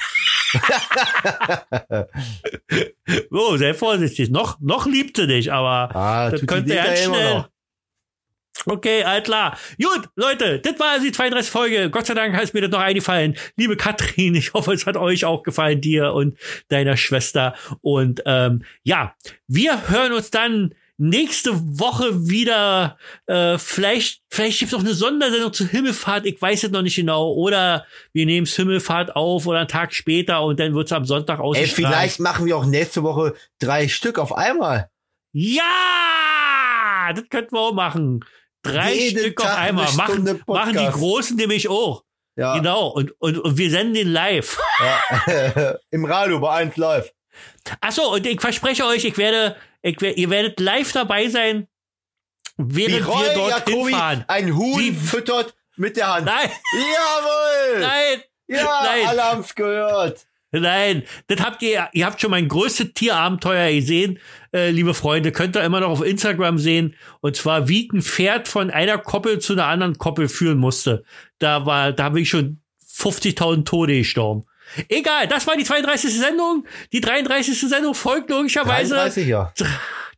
So, sehr vorsichtig. Noch, noch liebt sie dich, aber Ah, das die könnte ganz schnell. Okay, alles klar. Gut, Leute, das war also die 32 Folge. Gott sei Dank ist mir das noch eingefallen. Liebe Katrin, ich hoffe, es hat euch auch gefallen, dir und deiner Schwester. Und ähm, ja, wir hören uns dann nächste Woche wieder. Äh, vielleicht, vielleicht gibt es noch eine Sondersendung zur Himmelfahrt. Ich weiß es noch nicht genau. Oder wir nehmen es Himmelfahrt auf oder einen Tag später und dann wird es am Sonntag Ey, ausgestrahlt. vielleicht machen wir auch nächste Woche drei Stück auf einmal. Ja, das könnten wir auch machen. Drei Jeden Stück auf Tag eine einmal. Machen, machen die. Großen nämlich auch. Ja. Genau. Und, und, und wir senden den live. ja. Im Radio bei 1 Live. Achso, und ich verspreche euch, ich werde, ich werde, ihr werdet live dabei sein, während wir Roy dort Jacobi hinfahren. ein Huhn Wie- füttert mit der Hand. Nein, Jawohl! nein, Ja, Nein. alle haben's gehört. Nein. Das habt ihr, ihr habt schon mein größtes Tierabenteuer gesehen, äh, liebe Freunde. Könnt ihr immer noch auf Instagram sehen. Und zwar, wie ein Pferd von einer Koppel zu einer anderen Koppel führen musste. Da war, da habe ich schon 50.000 Tode gestorben. Egal, das war die 32. Sendung. Die 33. Sendung folgt logischerweise. 33, ja.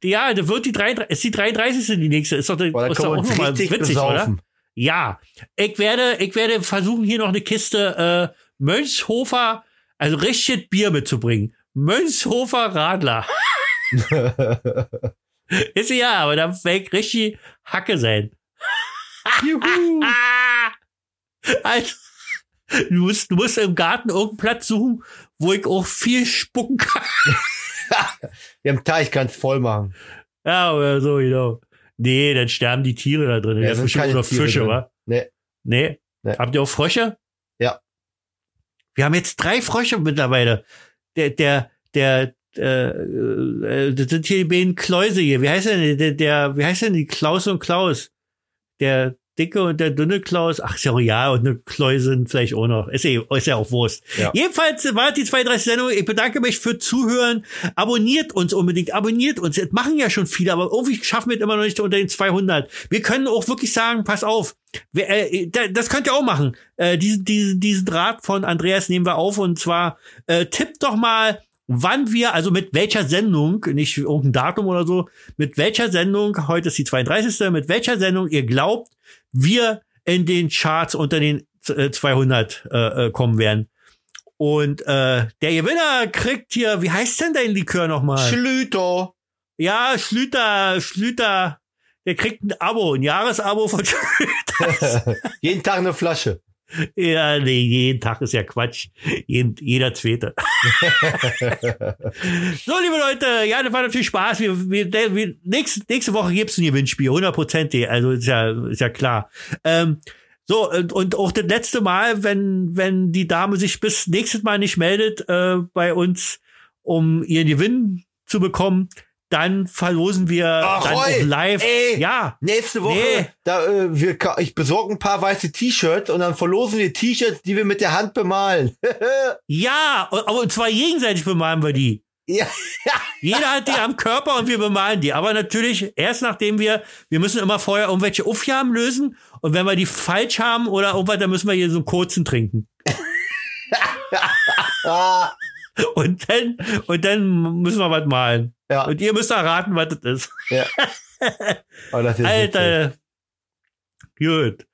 Ja, da wird die 33, ist die 33. die nächste. Ist doch, die- Boah, da ist doch auch nochmal witzig, oder? besaufen. Ja. Ich werde, ich werde versuchen, hier noch eine Kiste äh, Mönchshofer, also richtiges Bier mitzubringen. Mönchshofer Radler. ist ja, aber da ich richtig Hacke sein. Juhu. Also, du musst, du musst im Garten irgendeinen Platz suchen, wo ich auch viel spucken kann. Wir haben Teich kann's voll machen. Ja, oder so, genau. Nee, dann sterben die Tiere da drin. Ja, Ja, sind keine nur Fische, drin. wa? Nee. Nee. Nee. Habt ihr auch Frösche? Wir haben jetzt drei Frösche mittlerweile. Der, der, der, äh, äh, das sind hier die beiden Kläuse hier. Wie heißt denn der, der, wie heißt denn die Klaus und Klaus? Der dicke und der dünne Klaus. Ach, ist ja, ja, und eine Kläuse sind vielleicht auch noch. Ist ja, ist ja auch Wurst. Ja. Jedenfalls war die 32 Sendung. Ich bedanke mich für Zuhören. Abonniert uns unbedingt. Abonniert uns. Das machen ja schon viele, aber irgendwie schaffen wir es immer noch nicht unter den 200. Wir können auch wirklich sagen, pass auf. Wir, äh, da- das könnt ihr auch machen. Äh, diesen, diesen, diesen Draht von Andreas nehmen wir auf und zwar äh, tippt doch mal, wann wir, also mit welcher Sendung, nicht irgendein Datum oder so, mit welcher Sendung, heute ist die 32. mit welcher Sendung ihr glaubt, wir in den Charts unter den äh, 200 äh, äh, kommen werden. Und äh, der Gewinner kriegt hier, wie heißt denn dein Likör nochmal? Schlüter. Ja, Schlüter, Schlüter, der kriegt ein Abo, ein Jahresabo von Schlüter. Jeden Tag eine Flasche. Ja, nee, jeden Tag ist ja Quatsch. Jeden, jeder zweite. so, liebe Leute, ja, das war natürlich Spaß. Wir, wir, wir, nächste, nächste Woche gibt's ein Gewinnspiel, hundertprozentig. Also ist ja, ist ja klar. Ähm, so, und, und auch das letzte Mal, wenn, wenn die Dame sich bis nächstes Mal nicht meldet äh, bei uns, um ihren Gewinn zu bekommen, dann verlosen wir Ach, dann auch live. ey. Ja, Nächste Woche, Nee. da, äh, wir, ich besorge ein paar weiße T-Shirts und dann verlosen wir T-Shirts, die wir mit der Hand bemalen. ja, aber und zwar gegenseitig bemalen wir die. ja, Jeder hat die am Körper und wir bemalen die. Aber natürlich erst nachdem wir, wir müssen immer vorher irgendwelche Aufgaben lösen. Und wenn wir die falsch haben oder irgendwas, dann müssen wir hier so einen kurzen trinken. Und dann, und dann müssen wir was malen. Ja, Und ihr müsst erraten, was das ist. ja. Das ist witzig. Alter. Gut.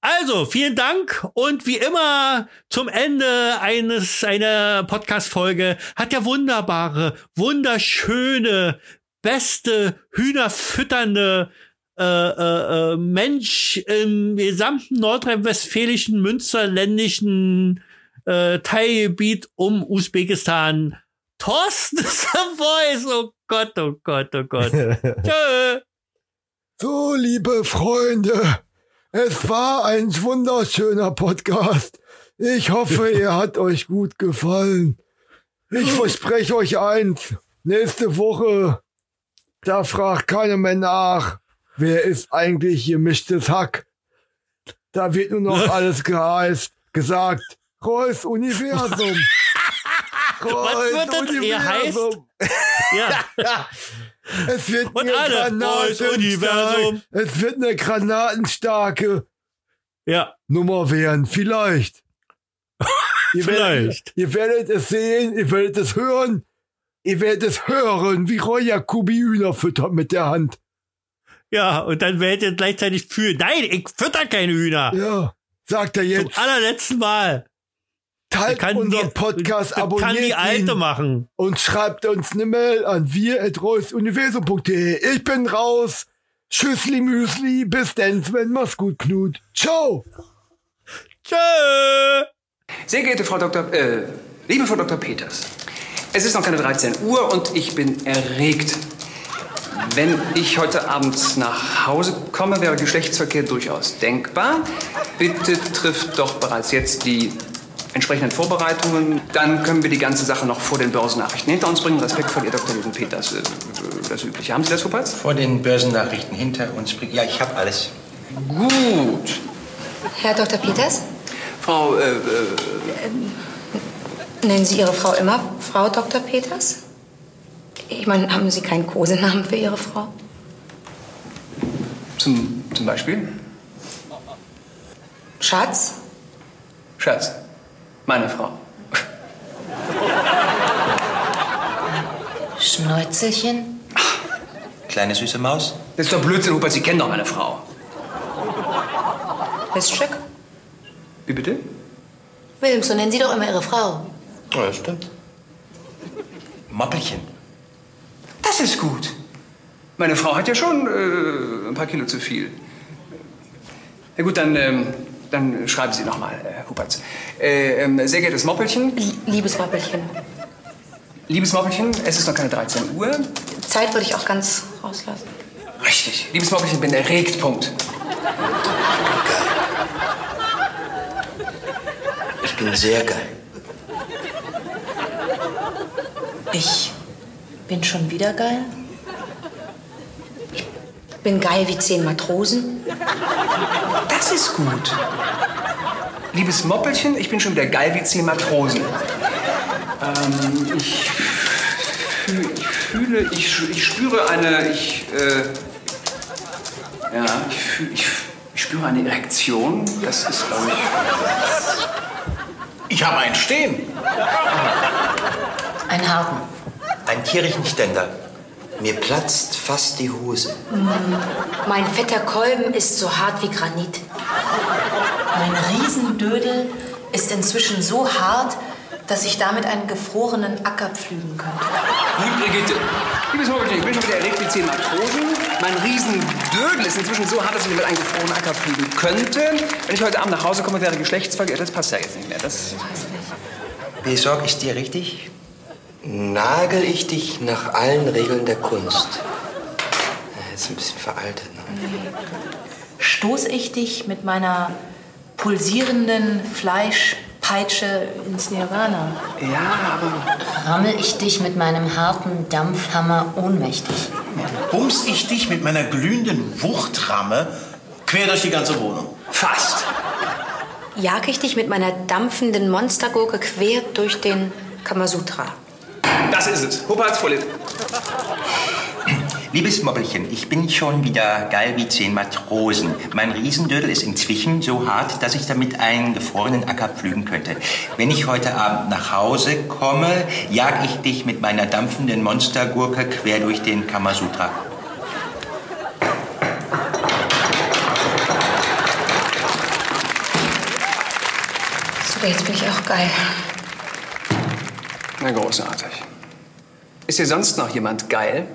Also, vielen Dank und wie immer zum Ende eines einer Podcast Folge hat der wunderbare, wunderschöne, beste Hühnerfütternde äh, äh, äh, Mensch im gesamten nordrhein-westfälischen, münsterländischen äh, Teilgebiet um Usbekistan. Thorsten Voice, oh Gott, oh Gott, oh Gott. Tschö. So, liebe Freunde, es war ein wunderschöner Podcast. Ich hoffe, er hat euch gut gefallen. Ich verspreche euch eins. Nächste Woche, da fragt keiner mehr nach, wer ist eigentlich gemischtes Hack. Da wird nur noch alles geheißt, gesagt, Reus Universum. Was wird das ihr heißt? Ja. Es wird Und eine alle, Reus Universum. Granatenstarke, es wird eine granatenstarke Ja. Nummer werden. Vielleicht. Ihr Vielleicht. Werdet, ihr werdet es sehen, ihr werdet es hören, ihr werdet es hören, wie Roy Jacobi Hühner füttert mit der Hand. Ja, und dann werdet ihr gleichzeitig fühlen. Nein, ich fütter keine Hühner. Ja, sagt er Zum jetzt. allerletzten Mal. Teilt Kann unseren die- Podcast, abonniert Kann die Alte ihn machen. und schreibt uns eine Mail an wir.reusuniversum.de. Ich bin raus. Tschüssli Müsli, bis denn, Sven, mach's gut, Knut. Ciao. Tschö. Sehr geehrte Frau Dr. Äh, liebe Frau Dr. Peters, es ist noch keine 13 Uhr und ich bin erregt. Wenn ich heute Abend nach Hause komme, wäre Geschlechtsverkehr durchaus denkbar. Bitte trifft doch bereits jetzt die entsprechenden Vorbereitungen. Dann können wir die ganze Sache noch vor den Börsennachrichten hinter uns bringen. Respekt vor Ihr Dr. Luden Peters, äh, das Übliche. Haben Sie das, Huppertz? Vor den Börsennachrichten hinter uns. Ja, ich habe alles. Gut. Herr Dr. Peters, Frau, äh, äh, nennen Sie Ihre Frau immer Frau Dr. Peters? Ich meine, haben Sie keinen Kosenamen für Ihre Frau? zum, zum Beispiel? Schatz? Schatz, meine Frau. Schnäuzelchen? Kleine süße Maus. Das ist doch Blödsinn, Hupert, Sie kennen doch meine Frau. Miststück? Wie bitte? Wilms, so nennen Sie doch immer Ihre Frau. Ja, das stimmt. Moppelchen. Das ist gut. Meine Frau hat ja schon äh, ein paar Kilo zu viel. Na gut, dann, ähm, dann schreiben Sie nochmal, äh, Huberts. Äh, ähm, sehr geehrtes Moppelchen, Liebes Moppelchen. liebes Moppelchen, es ist noch keine 13 Uhr. Zeit würde ich auch ganz rauslassen. Richtig, liebes Moppelchen, bin erregt, Punkt. Ich bin sehr geil. Ich bin schon wieder geil. Bin geil wie zehn Matrosen. Das ist gut. Liebes Moppelchen, ich bin schon wieder geil wie zehn Matrosen. Ähm, ich, fühl, ich fühle, ich, ich spüre eine, ich, äh, ja, ich, fühl, ich, ich spüre eine Erektion. Das ist, glaube ich, Ich habe einen Stehen. Ein Harten. Ein Kirchenständer. Mir platzt fast die Hose. Mein fetter Kolben ist so hart wie Granit. Mein Riesendödel ist inzwischen so hart, dass ich damit einen gefrorenen Acker pflügen könnte. Liebe Brigitte, liebes Moppelchen, ich bin schon wieder erregt wie zehn Matrosen. Mein Riesendödel ist inzwischen so hart, dass ich mit einem gefrorenen Acker fliegen könnte. Wenn ich heute Abend nach Hause komme, wäre Geschlechtsverkehr. Das passt ja jetzt nicht mehr. Das, Besorg ich dir richtig? Nagel ich dich nach allen Regeln der Kunst. Ja, Jetzt ein bisschen veraltet. Ne? Stoß ich dich mit meiner pulsierenden Fleischpeitsche ins Nirvana? ja, aber Rammel ich dich mit meinem harten Dampfhammer ohnmächtig? bums ich dich mit meiner glühenden Wuchtramme quer durch die ganze Wohnung. fast. Jag ich dich mit meiner dampfenden Monstergurke quer durch den Kamasutra. Das ist es. Huppertz Folie. Liebes Moppelchen, ich bin schon wieder geil wie zehn Matrosen. Mein Riesendödel ist inzwischen so hart, dass ich damit einen gefrorenen Acker pflügen könnte. Wenn ich heute Abend nach Hause komme, jag ich dich mit meiner dampfenden Monstergurke quer durch den Kamasutra. So, jetzt bin ich auch geil. Na, großartig. Ist hier sonst noch jemand geil?